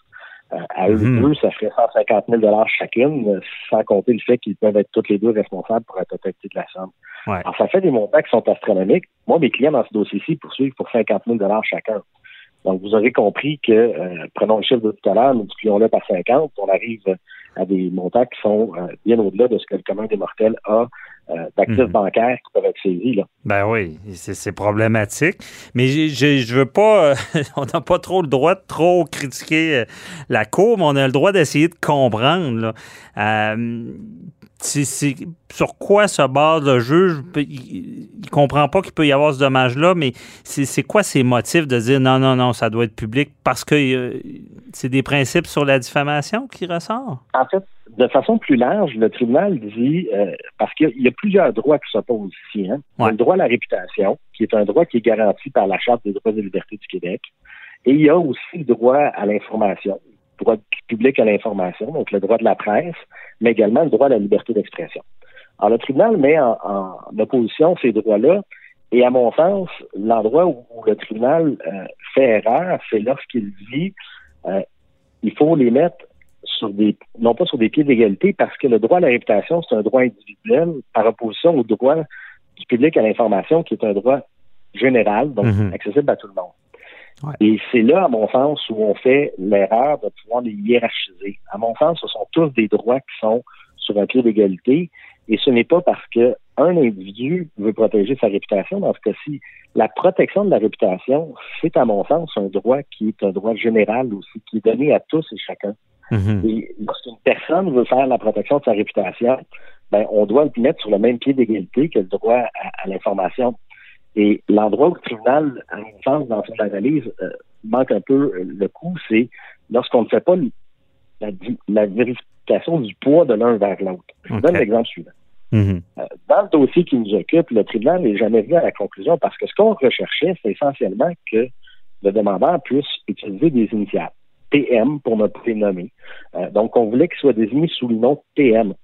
H: Euh, à eux mhm. deux, ça ferait 150 000 dollars chacune, sans compter le fait qu'ils peuvent être toutes les deux responsables pour la totalité de la somme. Alors, ça fait des montants qui sont astronomiques. Moi, mes clients dans ce dossier-ci poursuivent pour 50 000 dollars chacun. Donc, vous aurez compris que, euh, prenons le chiffre de tout à l'heure, multiplions-le par 50, on arrive à des montants qui sont euh, bien au-delà de ce que le commun des mortels a euh, d'actifs mhm. bancaires qui peuvent être saisis. Là.
E: Ben oui, c'est problématique. Mais je veux pas, on n'a pas trop le droit de trop critiquer la Cour, mais on a le droit d'essayer de comprendre. Là c'est sur quoi se base le juge? Il, ne comprend pas qu'il peut y avoir ce dommage-là, mais c'est quoi ses motifs de dire non, non, non, ça doit être public parce que euh, c'est des principes sur la diffamation qui ressortent?
H: En fait, de façon plus large, le tribunal dit, euh, parce qu'il y a plusieurs droits qui s'opposent ici. Hein. le droit à la réputation, qui est un droit qui est garanti par la Charte des droits et libertés du Québec. Et il y a aussi le droit à l'information, droit public à l'information, donc le droit de la presse, mais également le droit à la liberté d'expression. Alors, le tribunal met en, opposition ces droits-là, et à mon sens, l'endroit où, le tribunal euh, fait erreur, c'est lorsqu'il dit euh, il faut les mettre sur des, non pas sur des pieds d'égalité, parce que le droit à la réputation, c'est un droit individuel par opposition au droit du public à l'information, qui est un droit général, donc mm-hmm. accessible à tout le monde. Et c'est là, à mon sens, où on fait l'erreur de pouvoir les hiérarchiser. À mon sens, ce sont tous des droits qui sont sur un pied d'égalité. Et ce n'est pas parce que un individu veut protéger sa réputation. Dans ce cas-ci, la protection de la réputation, c'est à mon sens un droit qui est un droit général aussi, qui est donné à tous et chacun. Mm-hmm. Et lorsqu'une personne veut faire la protection de sa réputation, ben, on doit le mettre sur le même pied d'égalité que le droit à l'information. Et l'endroit où le tribunal, à mon sens, dans son analyse, euh, manque un peu euh, le coup, c'est lorsqu'on ne fait pas la, vérification du poids de l'un vers l'autre. Je vous donne l'exemple suivant.
E: Mm-hmm.
H: Euh, dans le dossier qui nous occupe, le tribunal n'est jamais venu à la conclusion parce que ce qu'on recherchait, c'est essentiellement que le demandeur puisse utiliser des initiales. TM pour ne pas les nommer. Euh, donc, on voulait qu'il soit désigné sous le nom TM.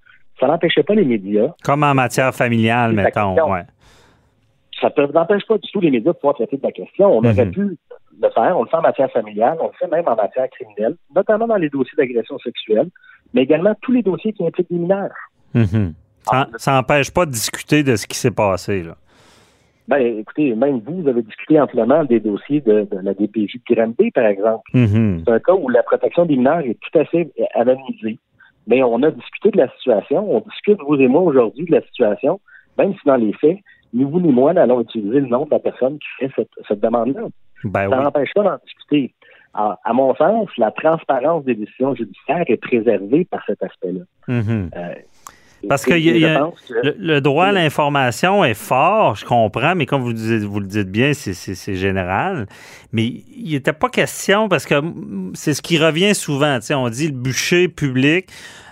H: Ça n'empêchait pas les médias.
E: Comme en matière familiale, mettons. Ouais.
H: Ça n'empêche pas du tout les médias de pouvoir traiter de la question. On aurait mhm. pu le faire. On le fait en matière familiale, on le fait même en matière criminelle, notamment dans les dossiers d'agression sexuelle, mais également tous les dossiers qui impliquent des mineurs.
E: Mhm. Ça n'empêche pas de discuter de ce qui s'est passé. Là.
H: Ben, écoutez, même vous, vous avez discuté amplement des dossiers de, la DPJ de Granby, par exemple.
E: Mm-hmm.
H: C'est un cas où la protection des mineurs est tout à fait anonymisée. Mais on a discuté de la situation, on discute, vous et moi, aujourd'hui, de la situation, même si dans les faits, ni vous ni moi n'allons utiliser le nom de la personne qui fait cette, demande-là.
E: Ben
H: Ça n'empêche pas d'en discuter. À, mon sens, la transparence des décisions judiciaires est préservée par cet aspect-là.
E: Mm-hmm. Euh, parce que, le, droit à l'information est fort, je comprends, mais comme vous, vous le dites bien, c'est général. Mais il n'était pas question, parce que c'est ce qui revient souvent. On dit le bûcher public.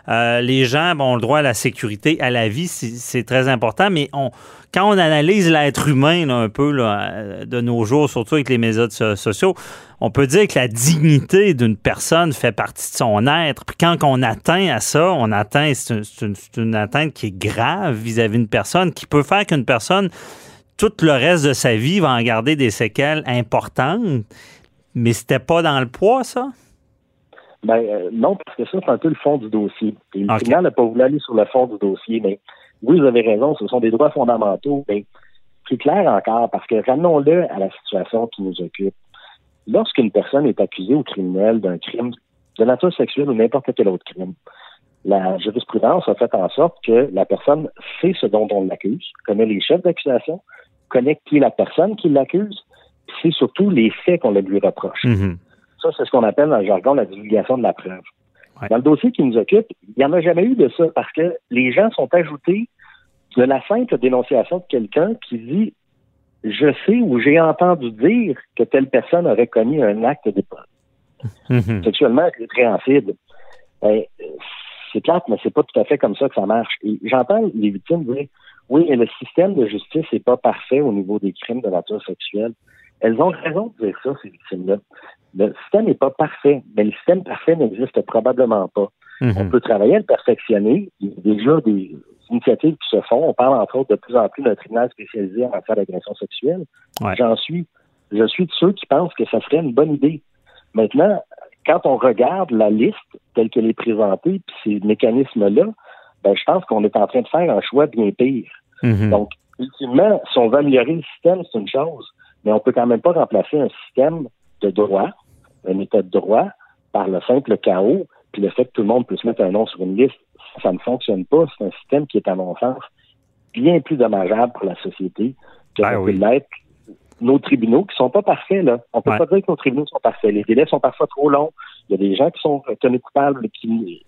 E: Euh, les gens ont le droit à la sécurité, à la vie, c'est très important, mais on, quand on analyse l'être humain un peu là, de nos jours, surtout avec les médias sociaux, on peut dire que la dignité d'une personne fait partie de son être. Puis quand on atteint à ça, on atteint, c'est une, atteinte qui est grave vis-à-vis d'une personne, qui peut faire qu'une personne, tout le reste de sa vie, va en garder des séquelles importantes. Mais c'était pas dans le poids, ça?
H: Ben, euh, non, parce que ça, c'est un peu le fond du dossier. Et le final n'a pas voulu aller sur le fond du dossier, mais oui, vous avez raison, ce sont des droits fondamentaux. Mais plus clair encore, parce que ramenons-le à la situation qui nous occupe lorsqu'une personne est accusée ou criminelle d'un crime de nature sexuelle ou n'importe quel autre crime, la jurisprudence a fait en sorte que la personne sait ce dont on l'accuse, connaît les chefs d'accusation, connaît qui est la personne qui l'accuse, c'est surtout les faits qu'on lui reproche.
E: Mm-hmm.
H: Ça, c'est ce qu'on appelle dans le jargon la divulgation de la preuve. Dans le dossier qui nous occupe, il n'y en a jamais eu de ça parce que les gens sont ajoutés de la simple dénonciation de quelqu'un qui dit je sais ou j'ai entendu dire que telle personne aurait commis un acte de
E: mmh.
H: sexuellement répréhensible. Ben, c'est clair, mais c'est pas tout à fait comme ça que ça marche. j'entends les victimes dire oui, mais le système de justice n'est pas parfait au niveau des crimes de nature sexuelle. Elles ont raison de dire ça, ces victimes-là. Le système n'est pas parfait, mais le système parfait n'existe probablement pas.
E: Mmh.
H: On peut travailler à le perfectionner. Il y a déjà des initiatives qui se font. On parle entre autres de plus en plus d'un tribunal spécialisé en matière d'agression sexuelle. J'en suis. Je suis de ceux qui pensent que ça serait une bonne idée. Maintenant, quand on regarde la liste telle qu'elle est présentée, puis ces mécanismes-là, ben, je pense qu'on est en train de faire un choix bien pire.
E: Mm-hmm.
H: Donc, ultimement, si on veut améliorer le système, c'est une chose, mais on peut quand même pas remplacer un système de droit, un état de droit, par le simple chaos, puis le fait que tout le monde puisse mettre un nom sur une liste ça ne fonctionne pas. C'est un système qui est, à mon sens, bien plus dommageable pour la société que
E: ben
H: peut l'être nos tribunaux qui sont pas parfaits. Là. On peut pas dire que nos tribunaux sont parfaits. Les délais sont parfois trop longs. Il y a des gens qui sont tenus coupables qui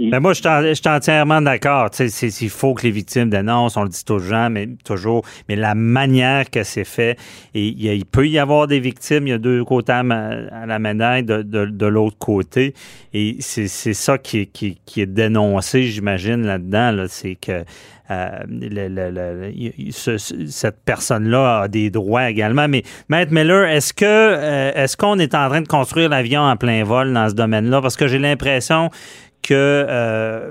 E: mais moi, je suis entièrement d'accord. Il faut que les victimes dénoncent, on le dit toujours, mais toujours, mais la manière que c'est fait, il, peut y avoir des victimes, il y a deux côtés à, la médaille de, de, l'autre côté, et c'est ça qui, qui, qui, est dénoncé, j'imagine, là-dedans, c'est que euh, cette personne-là a des droits également. Mais Maître Miller, est-ce que euh, est-ce qu'on est en train de construire l'avion en plein vol dans ce domaine-là? Parce que j'ai l'impression que euh,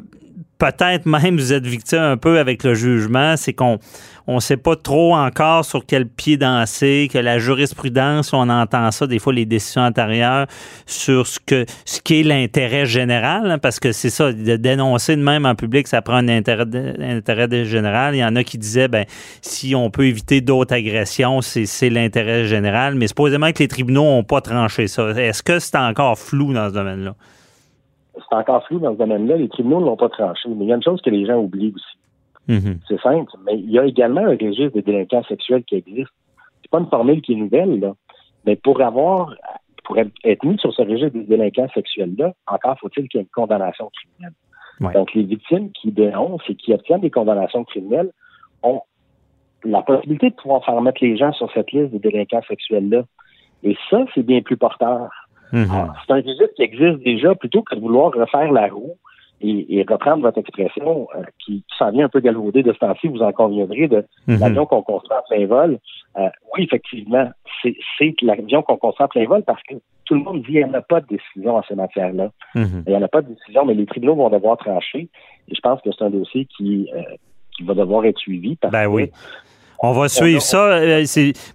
E: peut-être même vous êtes victime un peu avec le jugement, c'est qu'on on sait pas trop encore sur quel pied danser, que la jurisprudence, on entend ça des fois les décisions antérieures sur ce que qui est l'intérêt général, hein, parce que c'est ça, de dénoncer de même en public, ça prend un intérêt, intérêt général. Il y en a qui disaient, ben si on peut éviter d'autres agressions, c'est l'intérêt général, mais supposément que les tribunaux n'ont pas tranché ça. Est-ce que c'est encore flou dans ce domaine-là?
H: C'est encore flou dans ce domaine-là. Les tribunaux ne l'ont pas tranché. Mais il y a une chose que les gens oublient aussi.
E: Mm-hmm.
H: C'est simple. Mais il y a également un registre des délinquants sexuels qui existe. C'est pas une formule qui est nouvelle, là. Mais pour avoir, pour être mis sur ce registre des délinquants sexuels-là, encore faut-il qu'il y ait une condamnation criminelle. Donc, les victimes qui dénoncent et qui obtiennent des condamnations criminelles ont la possibilité de pouvoir faire mettre les gens sur cette liste des délinquants sexuels-là. Et ça, c'est bien plus porteur.
E: Mhm.
H: Ah, c'est un registre qui existe déjà plutôt que de vouloir refaire la roue et, reprendre votre expression euh, qui, s'en vient un peu galvaudée de ce temps-ci, vous en conviendrez, de
E: Mhm.
H: l'avion qu'on construit en plein vol. Euh, oui, effectivement, c'est l'avion qu'on construit en plein vol parce que tout le monde dit qu'il n'y en a pas de décision en ces matières-là.
E: Mhm.
H: Il n'y en a pas de décision, mais les tribunaux vont devoir trancher. Et je pense que c'est un dossier qui, euh, qui va devoir être suivi. Parce
E: Ben
H: que,
E: oui. On va suivre ça. Euh,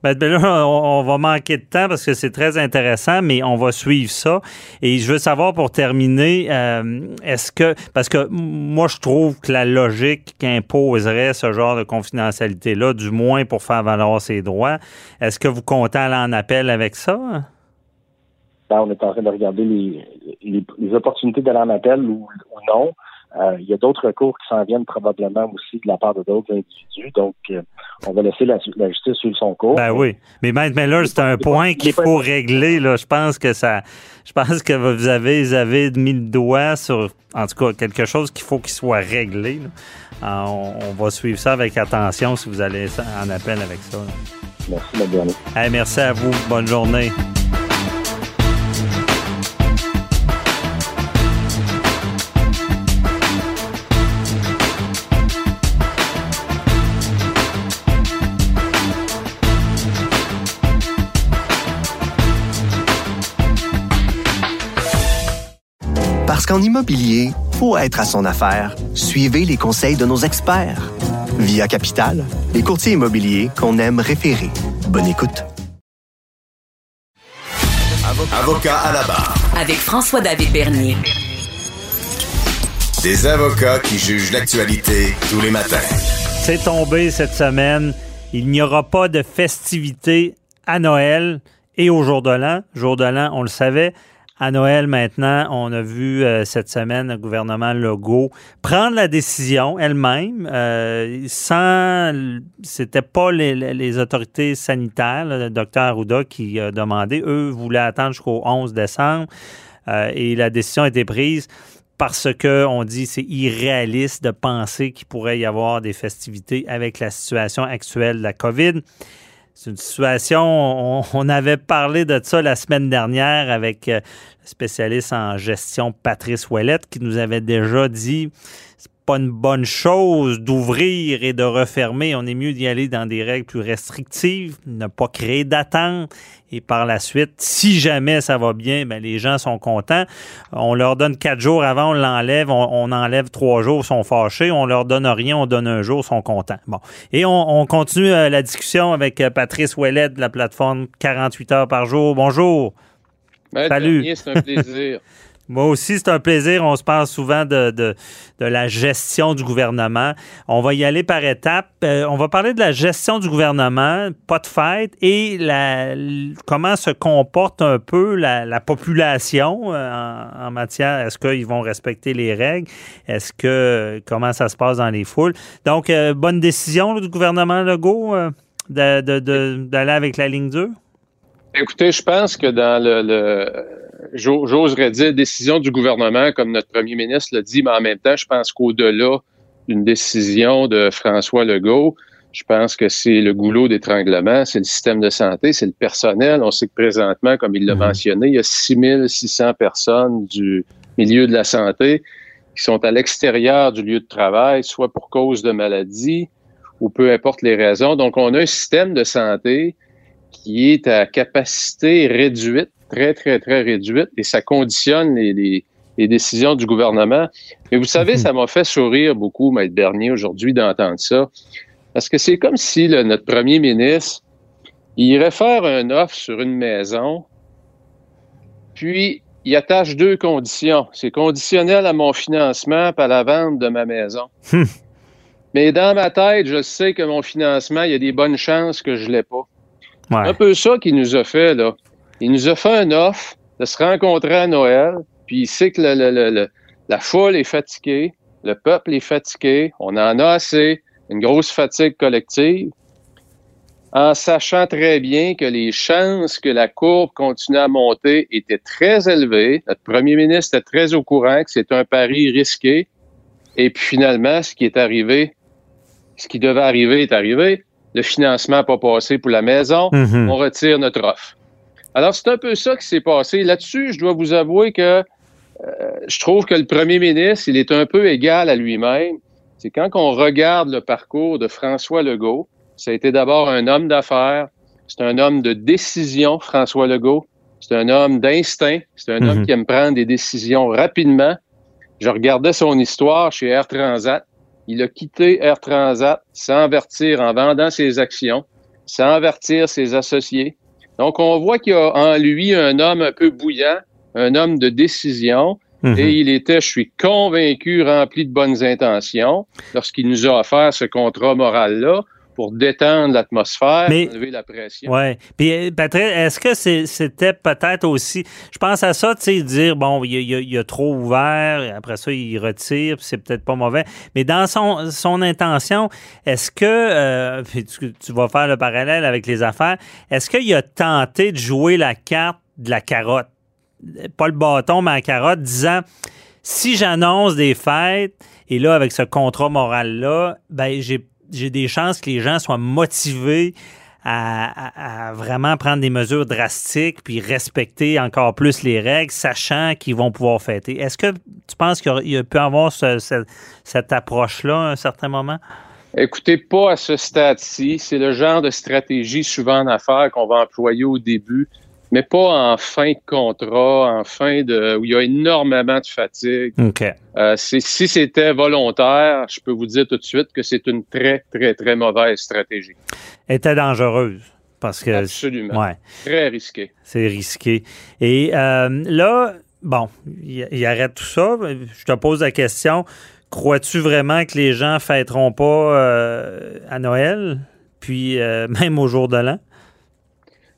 E: ben, ben là, on, on va manquer de temps parce que c'est très intéressant, mais on va suivre ça. Et je veux savoir pour terminer, euh, est-ce que parce que moi je trouve que la logique imposerait ce genre de confidentialité-là, du moins pour faire valoir ses droits. Est-ce que vous comptez aller en appel avec ça?
H: ben, on est en train de regarder les, les, les opportunités d'aller en appel ou, ou non. Euh, il y a d'autres recours qui s'en viennent probablement aussi de la part de d'autres individus. Donc, euh, on va laisser la, la justice suivre son cours.
E: Ben oui. Mais Maître Miller, c'est un point qu'il faut régler. Là. Je pense que ça. Je pense que vous avez, vous avez mis le doigt sur, en tout cas, quelque chose qu'il faut qu'il soit réglé. Euh, on, on va suivre ça avec attention si vous allez en appel avec ça. là.
H: Merci, M. Bernier.
E: Hey, merci à vous. Bonne journée.
A: Qu'en immobilier, faut être à son affaire. Suivez les conseils de nos experts. Via Capital, les courtiers immobiliers qu'on aime référer. Bonne écoute.
D: Avocat à la barre.
B: Avec François-David Bernier.
D: Des avocats qui jugent l'actualité tous les matins.
E: C'est tombé cette semaine. Il n'y aura pas de festivités à Noël et au jour de l'an. Jour de l'an, on le savait. À Noël, maintenant, on a vu euh, cette semaine le gouvernement Legault prendre la décision elle-même, euh, sans. C'était pas les, les autorités sanitaires, le docteur Arruda qui a demandé. Eux voulaient attendre jusqu'au 11 décembre euh, et la décision a été prise parce que on dit c'est irréaliste de penser qu'il pourrait y avoir des festivités avec la situation actuelle de la COVID. C'est une situation, on, avait parlé de ça la semaine dernière avec euh, le spécialiste en gestion Patrice Ouellette qui nous avait déjà dit pas une bonne chose d'ouvrir et de refermer. On est mieux d'y aller dans des règles plus restrictives, ne pas créer d'attente. Et par la suite, si jamais ça va bien, ben les gens sont contents. On leur donne quatre jours avant, on l'enlève, on, on enlève trois jours, ils sont fâchés. On leur donne rien, on donne un jour, ils sont contents. Bon. Et on, on continue euh, la discussion avec euh, Patrice Ouellet de la plateforme 48 heures par jour. Bonjour.
I: Maître
E: Salut.
I: Bernier, c'est un plaisir.
E: Moi aussi, c'est un plaisir. On se parle souvent de, de, de la gestion du gouvernement. On va y aller par étapes. Euh, on va parler de la gestion du gouvernement, pas de fête, et la, comment se comporte un peu la, la population euh, en, matière. Est-ce qu'ils vont respecter les règles? Est-ce que comment ça se passe dans les foules? Donc, euh, bonne décision du gouvernement Legault d'aller avec la ligne dure?
I: Écoutez, je pense que dans le, j'oserais dire décision du gouvernement, comme notre premier ministre l'a dit, mais en même temps, je pense qu'au-delà d'une décision de François Legault, je pense que c'est le goulot d'étranglement, c'est le système de santé, c'est le personnel. On sait que présentement, comme il l'a
E: Mhm.
I: mentionné, il y a 6600 personnes du milieu de la santé qui sont à l'extérieur du lieu de travail, soit pour cause de maladie ou peu importe les raisons. Donc, on a un système de santé qui est à capacité réduite, très, très, très réduite, et ça conditionne les, les- les décisions du gouvernement. Mais vous savez,
E: Mhm.
I: ça m'a fait sourire beaucoup, Maître Bernier, aujourd'hui, d'entendre ça. Parce que c'est comme si le- notre premier ministre, il irait faire un offre sur une maison, puis il attache deux conditions. C'est conditionnel à mon financement à la vente de ma maison.
E: Hmm.
I: Mais dans ma tête, je sais que mon financement, il y a des bonnes chances que je l'ai pas.
E: Ouais.
I: Un peu ça qu'il nous a fait, là. Il nous a fait un offre de se rencontrer à Noël, puis il sait que le- le- le- le- la foule est fatiguée, le peuple est fatigué, on en a assez, une grosse fatigue collective, en sachant très bien que les chances que la courbe continue à monter étaient très élevées. Notre premier ministre était très au courant que c'est un pari risqué. Et puis finalement, ce qui est arrivé, ce qui devait arriver est arrivé. Le financement n'a pas passé pour la maison
E: Mhm.
I: on retire notre offre. Alors, c'est un peu ça qui s'est passé. Là-dessus, je dois vous avouer que euh, je trouve que le premier ministre, il est un peu égal à lui-même. C'est quand on regarde le parcours de François Legault, ça a été d'abord un homme d'affaires, c'est un homme de décision, François Legault. C'est un homme d'instinct, c'est un homme
E: Mhm.
I: qui aime prendre des décisions rapidement. Je regardais son histoire chez Air Transat. Il a quitté Air Transat sans avertir en vendant ses actions, sans avertir ses associés. Donc, on voit qu'il y a en lui un homme un peu bouillant, un homme de décision.
E: Mhm.
I: Et il était, je suis convaincu, rempli de bonnes intentions lorsqu'il nous a offert ce contrat moral-là pour détendre l'atmosphère, enlever la pression.
E: Oui. Puis, euh, Patrick, est-ce que c'était peut-être aussi. Je pense à ça, tu sais, dire, bon, il il a trop ouvert, après ça, il retire, puis c'est peut-être pas mauvais. Mais dans son, son intention, est-ce que. euh, puis tu, tu vas faire le parallèle avec les affaires. Est-ce qu'il a tenté de jouer la carte de la carotte? Pas le bâton, mais la carotte, disant si j'annonce des fêtes, et là, avec ce contrat moral-là, ben, j'ai j'ai des chances que les gens soient motivés à, vraiment prendre des mesures drastiques puis respecter encore plus les règles, sachant qu'ils vont pouvoir fêter. Est-ce que tu penses qu'il il y peut avoir ce- ce- cette approche-là à un certain moment?
I: Écoutez, pas à ce stade-ci. C'est le genre de stratégie souvent en affaires qu'on va employer au début, mais pas en fin de contrat, en fin de où il y a énormément de fatigue.
E: OK.
I: Euh, si c'était volontaire, je peux vous dire tout de suite que c'est une très, très, très mauvaise stratégie.
E: Était dangereuse. Parce que.
I: Absolument.
E: Ouais.
I: Très risqué.
E: C'est risqué. Et euh, là, bon, il, il arrête tout ça. Je te pose la question. Crois-tu vraiment que les gens fêteront pas euh, à Noël, puis euh, même au jour de l'an?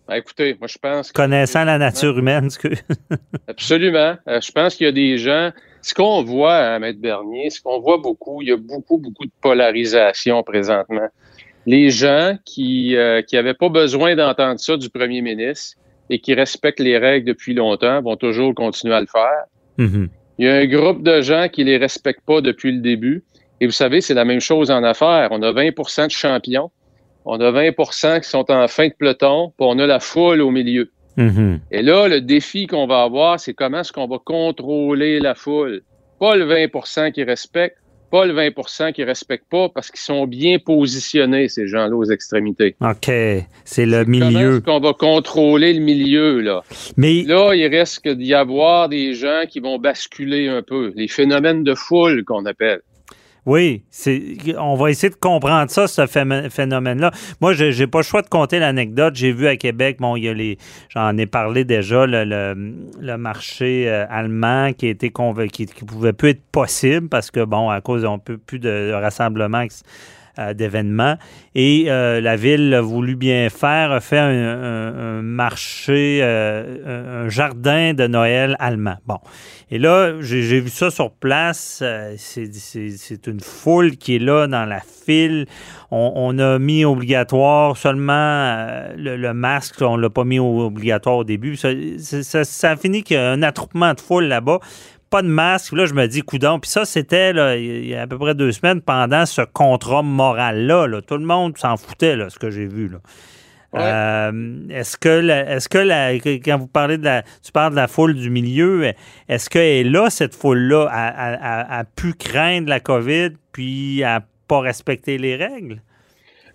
I: Ben, écoutez, moi, je pense que.
E: Connaissant la nature humaine, ce que...
I: Absolument. Euh, je pense qu'il y a des gens. Ce qu'on voit à Maître Bernier, ce qu'on voit beaucoup, il y a beaucoup, beaucoup de polarisation présentement. Les gens qui euh, qui n'avaient pas besoin d'entendre ça du premier ministre et qui respectent les règles depuis longtemps vont toujours continuer à le faire.
E: Mhm.
I: Il y a un groupe de gens qui les respectent pas depuis le début. Et vous savez, c'est la même chose en affaires. On a 20% de champions. On a 20% qui sont en fin de peloton, puis on a la foule au milieu.
E: Mhm.
I: Et là, le défi qu'on va avoir, c'est comment est-ce qu'on va contrôler la foule? Pas le 20% qui respecte, pas le 20% qui respecte pas, parce qu'ils sont bien positionnés, ces gens-là, aux extrémités.
E: OK. C'est le
I: Comment
E: milieu.
I: est-ce qu'on va contrôler le milieu, là?
E: Mais
I: Là, il risque d'y avoir des gens qui vont basculer un peu. Les phénomènes de foule qu'on appelle.
E: Oui, c'est, on va essayer de comprendre ça, ce phé- phénomène-là. Moi, je n'ai pas le choix de compter l'anecdote. J'ai vu à Québec, bon, il y a les, j'en ai parlé déjà, le, le, le marché euh, allemand qui convaincu, qui, qui pouvait plus être possible parce que, bon, à cause d'un peu plus de, de rassemblements d'événements. Et euh, la ville a voulu bien faire, a fait un, un- un marché, euh, un jardin de Noël allemand. Bon. Et là, j'ai vu ça sur place. euh, c'est- une foule qui est là dans la file. On, on a mis obligatoire seulement euh, le, le masque. On l'a pas mis obligatoire au début. Ça, c'est- ça, ça a fini qu'il y a un attroupement de foule là-bas. Pas de masque. Là, je me dis, coudon. Puis ça, c'était là, il y a à peu près deux semaines pendant ce contrat moral-là. là. Tout le monde s'en foutait, là, ce que j'ai vu. Là.
I: Ouais.
E: Euh, est-ce que, la- est-ce que la- que- quand vous parlez de la, tu parles de la foule du milieu, est-ce qu'elle est là, cette foule-là, a, a- a- a pu craindre la COVID puis à pas respecter les règles?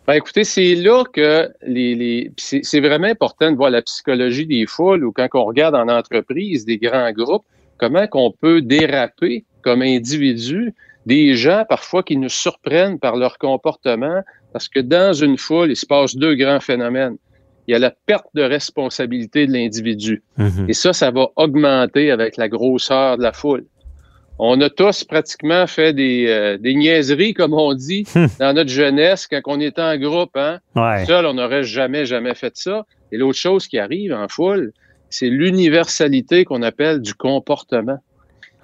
I: Ben, écoutez, c'est là que les, les puis c'est c'est vraiment important de voir la psychologie des foules ou quand on regarde en entreprise des grands groupes, comment qu'on peut déraper comme individu des gens parfois qui nous surprennent par leur comportement parce que dans une foule, il se passe deux grands phénomènes. Il y a la perte de responsabilité de l'individu. Et ça, ça va augmenter avec la grosseur de la foule. On a tous pratiquement fait des, euh, des niaiseries, comme on dit, dans notre jeunesse, quand on était en groupe. Hein?
E: Ouais.
I: Seul, on n'aurait jamais, jamais fait ça. Et l'autre chose qui arrive en foule, c'est l'universalité qu'on appelle du comportement.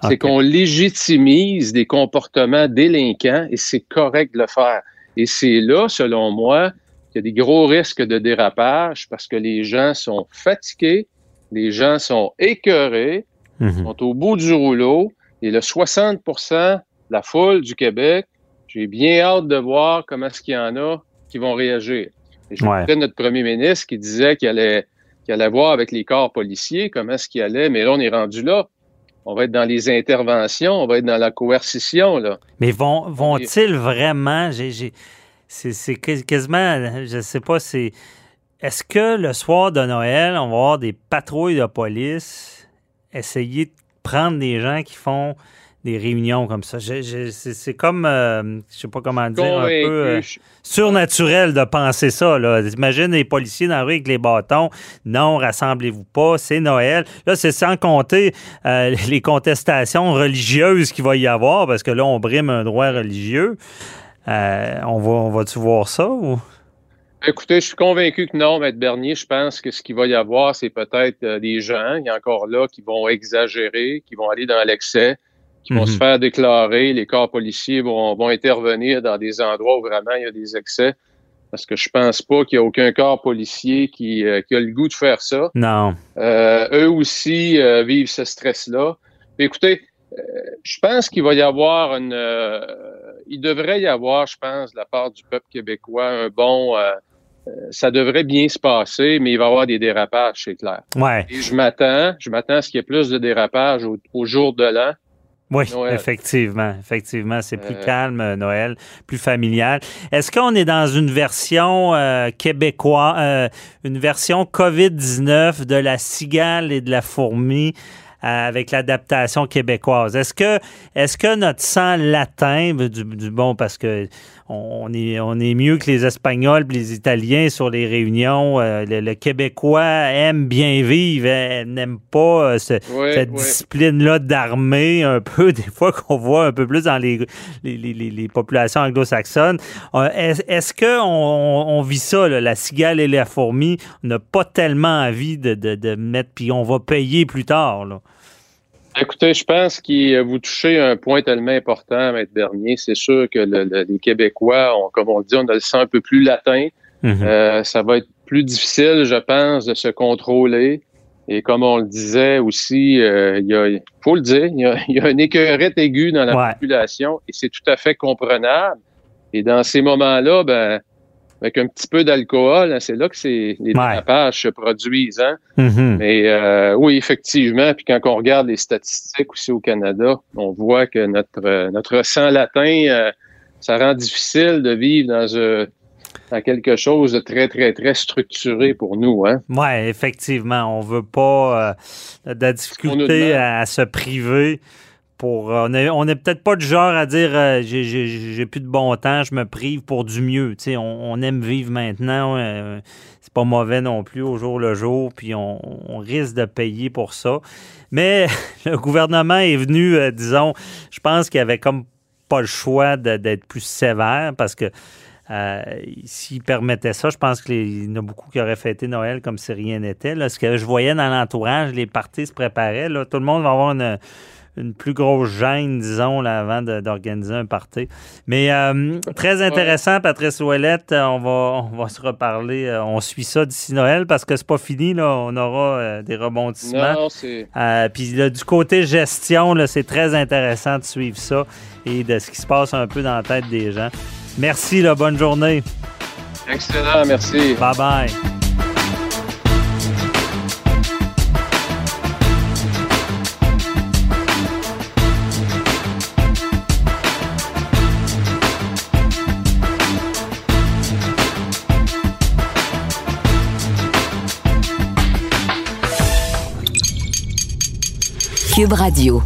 I: C'est qu'on légitimise des comportements délinquants et c'est correct de le faire. Et c'est là, selon moi, qu'il y a des gros risques de dérapage parce que les gens sont fatigués, les gens sont écœurés,
E: Mhm.
I: sont au bout du rouleau et le 60 de la foule du Québec, j'ai bien hâte de voir comment est-ce qu'il y en a qui vont réagir. Et je
E: Ouais.
I: notre premier ministre qui disait qu'il allait, qui allait voir avec les corps policiers comment est-ce qu'il allait, mais là, on est rendu là. On va être dans les interventions, on va être dans la coercition. Là.
E: Mais vont, vont-ils vraiment, c'est quasiment, je sais pas, c'est, est-ce que le soir de Noël, on va avoir des patrouilles de police essayer de prendre des gens qui font des réunions comme ça. C'est comme, euh, je sais pas comment dire, un peu euh, surnaturel de penser ça. Là. Imagine les policiers dans la rue avec les bâtons. Non, rassemblez-vous pas, c'est Noël. Là, c'est sans compter euh, les contestations religieuses qu'il va y avoir, parce que là, on brime un droit religieux. on va, on va-tu voir ça ou?
I: Écoutez, je suis convaincu que non, Maître Bernier. Je pense que ce qu'il va y avoir, c'est peut-être des gens, il y a encore là, qui vont exagérer, qui vont aller dans l'excès qui vont se mhm. faire déclarer. Les corps policiers vont, vont intervenir dans des endroits où vraiment il y a des excès. Parce que je pense pas qu'il y a aucun corps policier qui, euh, qui, a le goût de faire ça.
E: Non.
I: Euh, eux aussi euh, vivent ce stress-là. Écoutez, je pense qu'il va y avoir une... il devrait y avoir, je pense, de la part du peuple québécois, un bon... ça devrait bien se passer, mais il va y avoir des dérapages, c'est clair.
E: Ouais.
I: Et je m'attends, je m'attends à ce qu'il y ait plus de dérapages au, au jour de l'an.
E: Oui, effectivement. Effectivement, c'est plus euh. calme, euh, Noël, plus familial. Est-ce qu'on est dans une version euh, québécoise, une version COVID-19 de la cigale et de la fourmi avec l'adaptation québécoise? Est-ce que, est-ce que notre sang latin, du, du bon, parce que on est, on est mieux que les Espagnols et les Italiens sur les réunions. Euh, le, Québécois aime bien vivre, n'aime pas euh, cette discipline-là d'armée, un peu, des fois qu'on voit un peu plus dans les, les, populations anglo-saxonnes. Euh, est-ce qu'on on, vit ça, la cigale et la fourmi? On n'a pas tellement envie de, de, mettre, puis on va payer plus tard. Là.
I: Écoutez, je pense que vous touchez un point tellement important, Maître Bernier. C'est sûr que les Québécois, comme on dit, on a le sang un peu plus latin. Mhm. Euh, ça va être plus difficile, je pense, de se contrôler. Et comme on le disait aussi, euh, il faut le dire, il y a, il y a une écœurette aiguë dans la population et c'est tout à fait comprenable. Et dans ces moments-là, ben, avec un petit peu d'alcool, hein, c'est là que les dérapages se produisent. Hein?
E: Mm-hmm.
I: Mais euh, oui, effectivement, puis quand on regarde les statistiques aussi au Canada, on voit que notre euh, notre sang latin, euh, ça rend difficile de vivre dans quelque chose de très, très, très structuré pour nous. Hein?
E: Oui, effectivement. On veut pas de la difficulté à se priver Euh, on n'est peut-être pas du genre à dire euh, j'ai plus de bon temps, je me prive pour du mieux. On, on, aime vivre maintenant. Euh, c'est pas mauvais non plus au jour le jour, puis on, risque de payer pour ça. Mais le gouvernement est venu, disons, je pense qu'il avait comme pas le choix d'être plus sévère parce que s'il permettait ça, je pense qu'il y en a beaucoup qui auraient fêté Noël comme si rien n'était. Ce que je voyais dans l'entourage, les parties se préparaient. Tout le monde va avoir une, une plus grosse gêne, disons, là, avant d'organiser un party. Mais euh, très intéressant, Patrice Ouellette. Euh, on va, on va se reparler. Euh, on suit ça d'ici Noël parce que c'est pas fini. Là. On aura des rebondissements. Puis du côté gestion, c'est très intéressant de suivre ça et de ce qui se passe un peu dans la tête des gens. Merci, là, bonne journée.
I: Excellent, merci.
E: Bye bye.
B: Cube Radio.